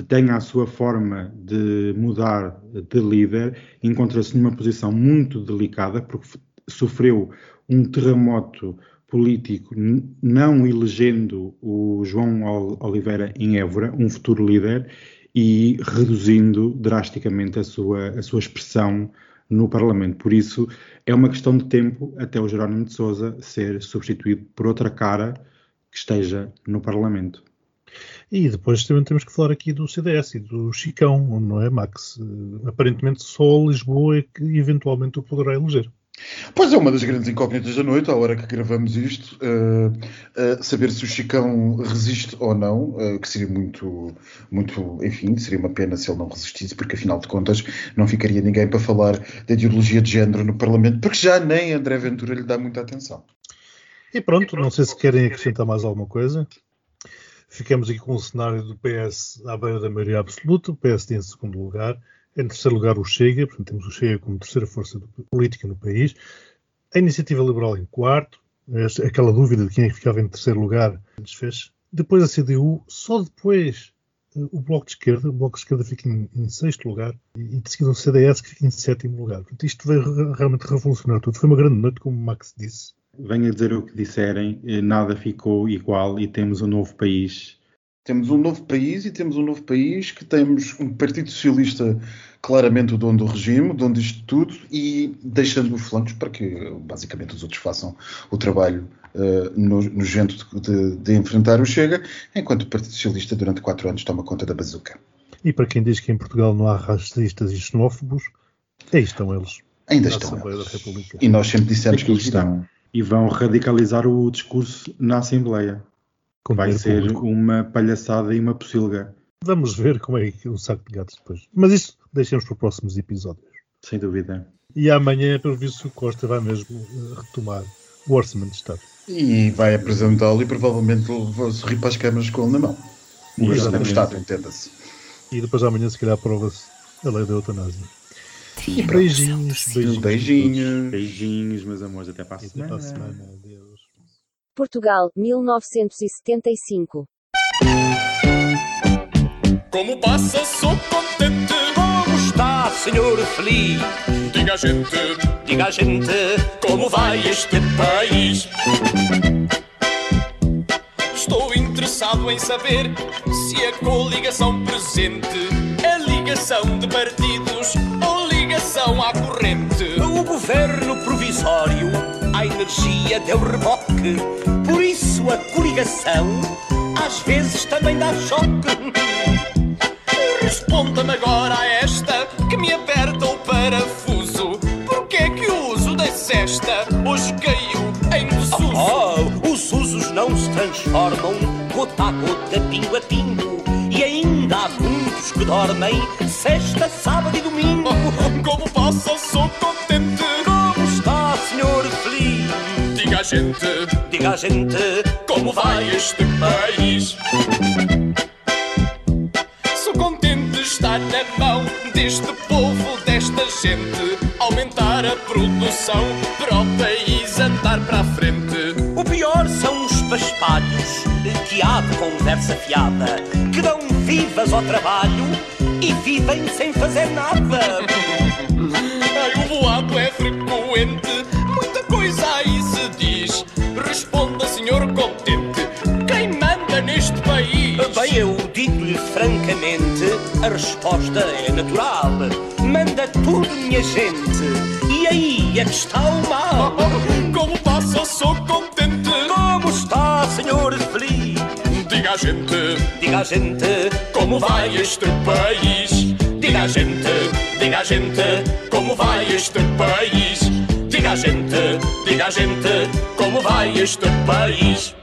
tenha a sua forma de mudar de líder, encontra-se numa posição muito delicada, porque sofreu um terremoto político não elegendo o João Oliveira em Évora, um futuro líder, e reduzindo drasticamente a sua, a sua expressão no Parlamento. Por isso, é uma questão de tempo até o Jerónimo de Sousa ser substituído por outra cara que esteja no Parlamento. E depois também temos que falar aqui do CDS e do Chicão, não é, Max? Aparentemente só Lisboa é que eventualmente o poderá eleger. Pois é, uma das grandes incógnitas da noite, à hora que gravamos isto, uh, uh, saber se o Chicão resiste ou não, uh, que seria muito, muito, enfim, seria uma pena se ele não resistisse, porque afinal de contas não ficaria ninguém para falar da ideologia de género no Parlamento, porque já nem André Ventura lhe dá muita atenção. E pronto, não sei se querem acrescentar mais alguma coisa. Ficamos aqui com o cenário do PS à beira da maioria absoluta, o PS tem em segundo lugar, em terceiro lugar, o Chega, portanto, temos o Chega como terceira força política no país. A Iniciativa Liberal em quarto, aquela dúvida de quem é ficava em terceiro lugar desfez. Depois a CDU, só depois eh, o Bloco de Esquerda. O Bloco de Esquerda fica em, em sexto lugar e de seguida o CDS que fica em sétimo lugar. Portanto, isto veio realmente revolucionar tudo. Foi uma grande noite, como o Max disse. Venha dizer o que disserem, eh, nada ficou igual e temos um novo país temos um novo país e temos um novo país que temos um Partido Socialista claramente o dono do regime, o dono disto tudo e deixando os flancos para que basicamente os outros façam o trabalho uh, nojento de, de, de, enfrentar o Chega, enquanto o Partido Socialista durante quatro anos toma conta da bazuca. E para quem diz que em Portugal não há racistas e xenófobos, aí estão eles. Ainda estão eles. E nós sempre dissemos que eles estão. E vão radicalizar o discurso na Assembleia. Como Vai ser público. uma palhaçada e uma pocilga. Vamos ver como é que o saco de gatos depois. Mas isso deixemos para próximos episódios. Sem dúvida. E amanhã, pelo visto, o Costa vai mesmo eh, retomar o Orçamento de Estado. E vai apresentá-lo e provavelmente vou sorrir para as câmaras com ele na mão. O Orçamento do Estado, entenda-se. E depois amanhã, se calhar, aprova-se a lei da eutanásia. E beijinhos, beijinhos. Beijinhos. Beijinhos, meus amores. Até para a semana. Até para a semana. Adeus. Portugal, 1975. Como passa, sou contente. Como está, senhor feliz? Diga a gente, diga a gente, como vai este país? Estou interessado em saber se a coligação presente é ligação de partidos ou ligação à corrente. O governo provisório energia deu reboque. Por isso a coligação às vezes também dá choque. Responda-me agora a esta que me aperta o parafuso. Porquê é que o uso da cesta hoje caiu em desuso? Oh, os usos não se transformam gota a gota, pingo a pingo. E ainda há muitos que dormem sexta, sábado e domingo. Como posso, sou contente gente, diga a gente, como vai este país? Sou contente estar na mão deste povo, desta gente, aumentar a produção para o país andar para a frente. O pior são os paspalhos que há de conversa fiada, que dão vivas ao trabalho e vivem sem fazer nada. Ai, o boato é frequente, muita coisa aí Responda, senhor contente, quem manda neste país? Bem, eu digo-lhe francamente, a resposta é natural. Manda tudo, minha gente, e aí é que está o mal. Como passa, sou contente. Como está, senhor feliz? Diga a gente, diga a gente, como vai este país? Diga a gente, diga a gente, como vai este país? Diga a gente, diga a gente, como vai este país?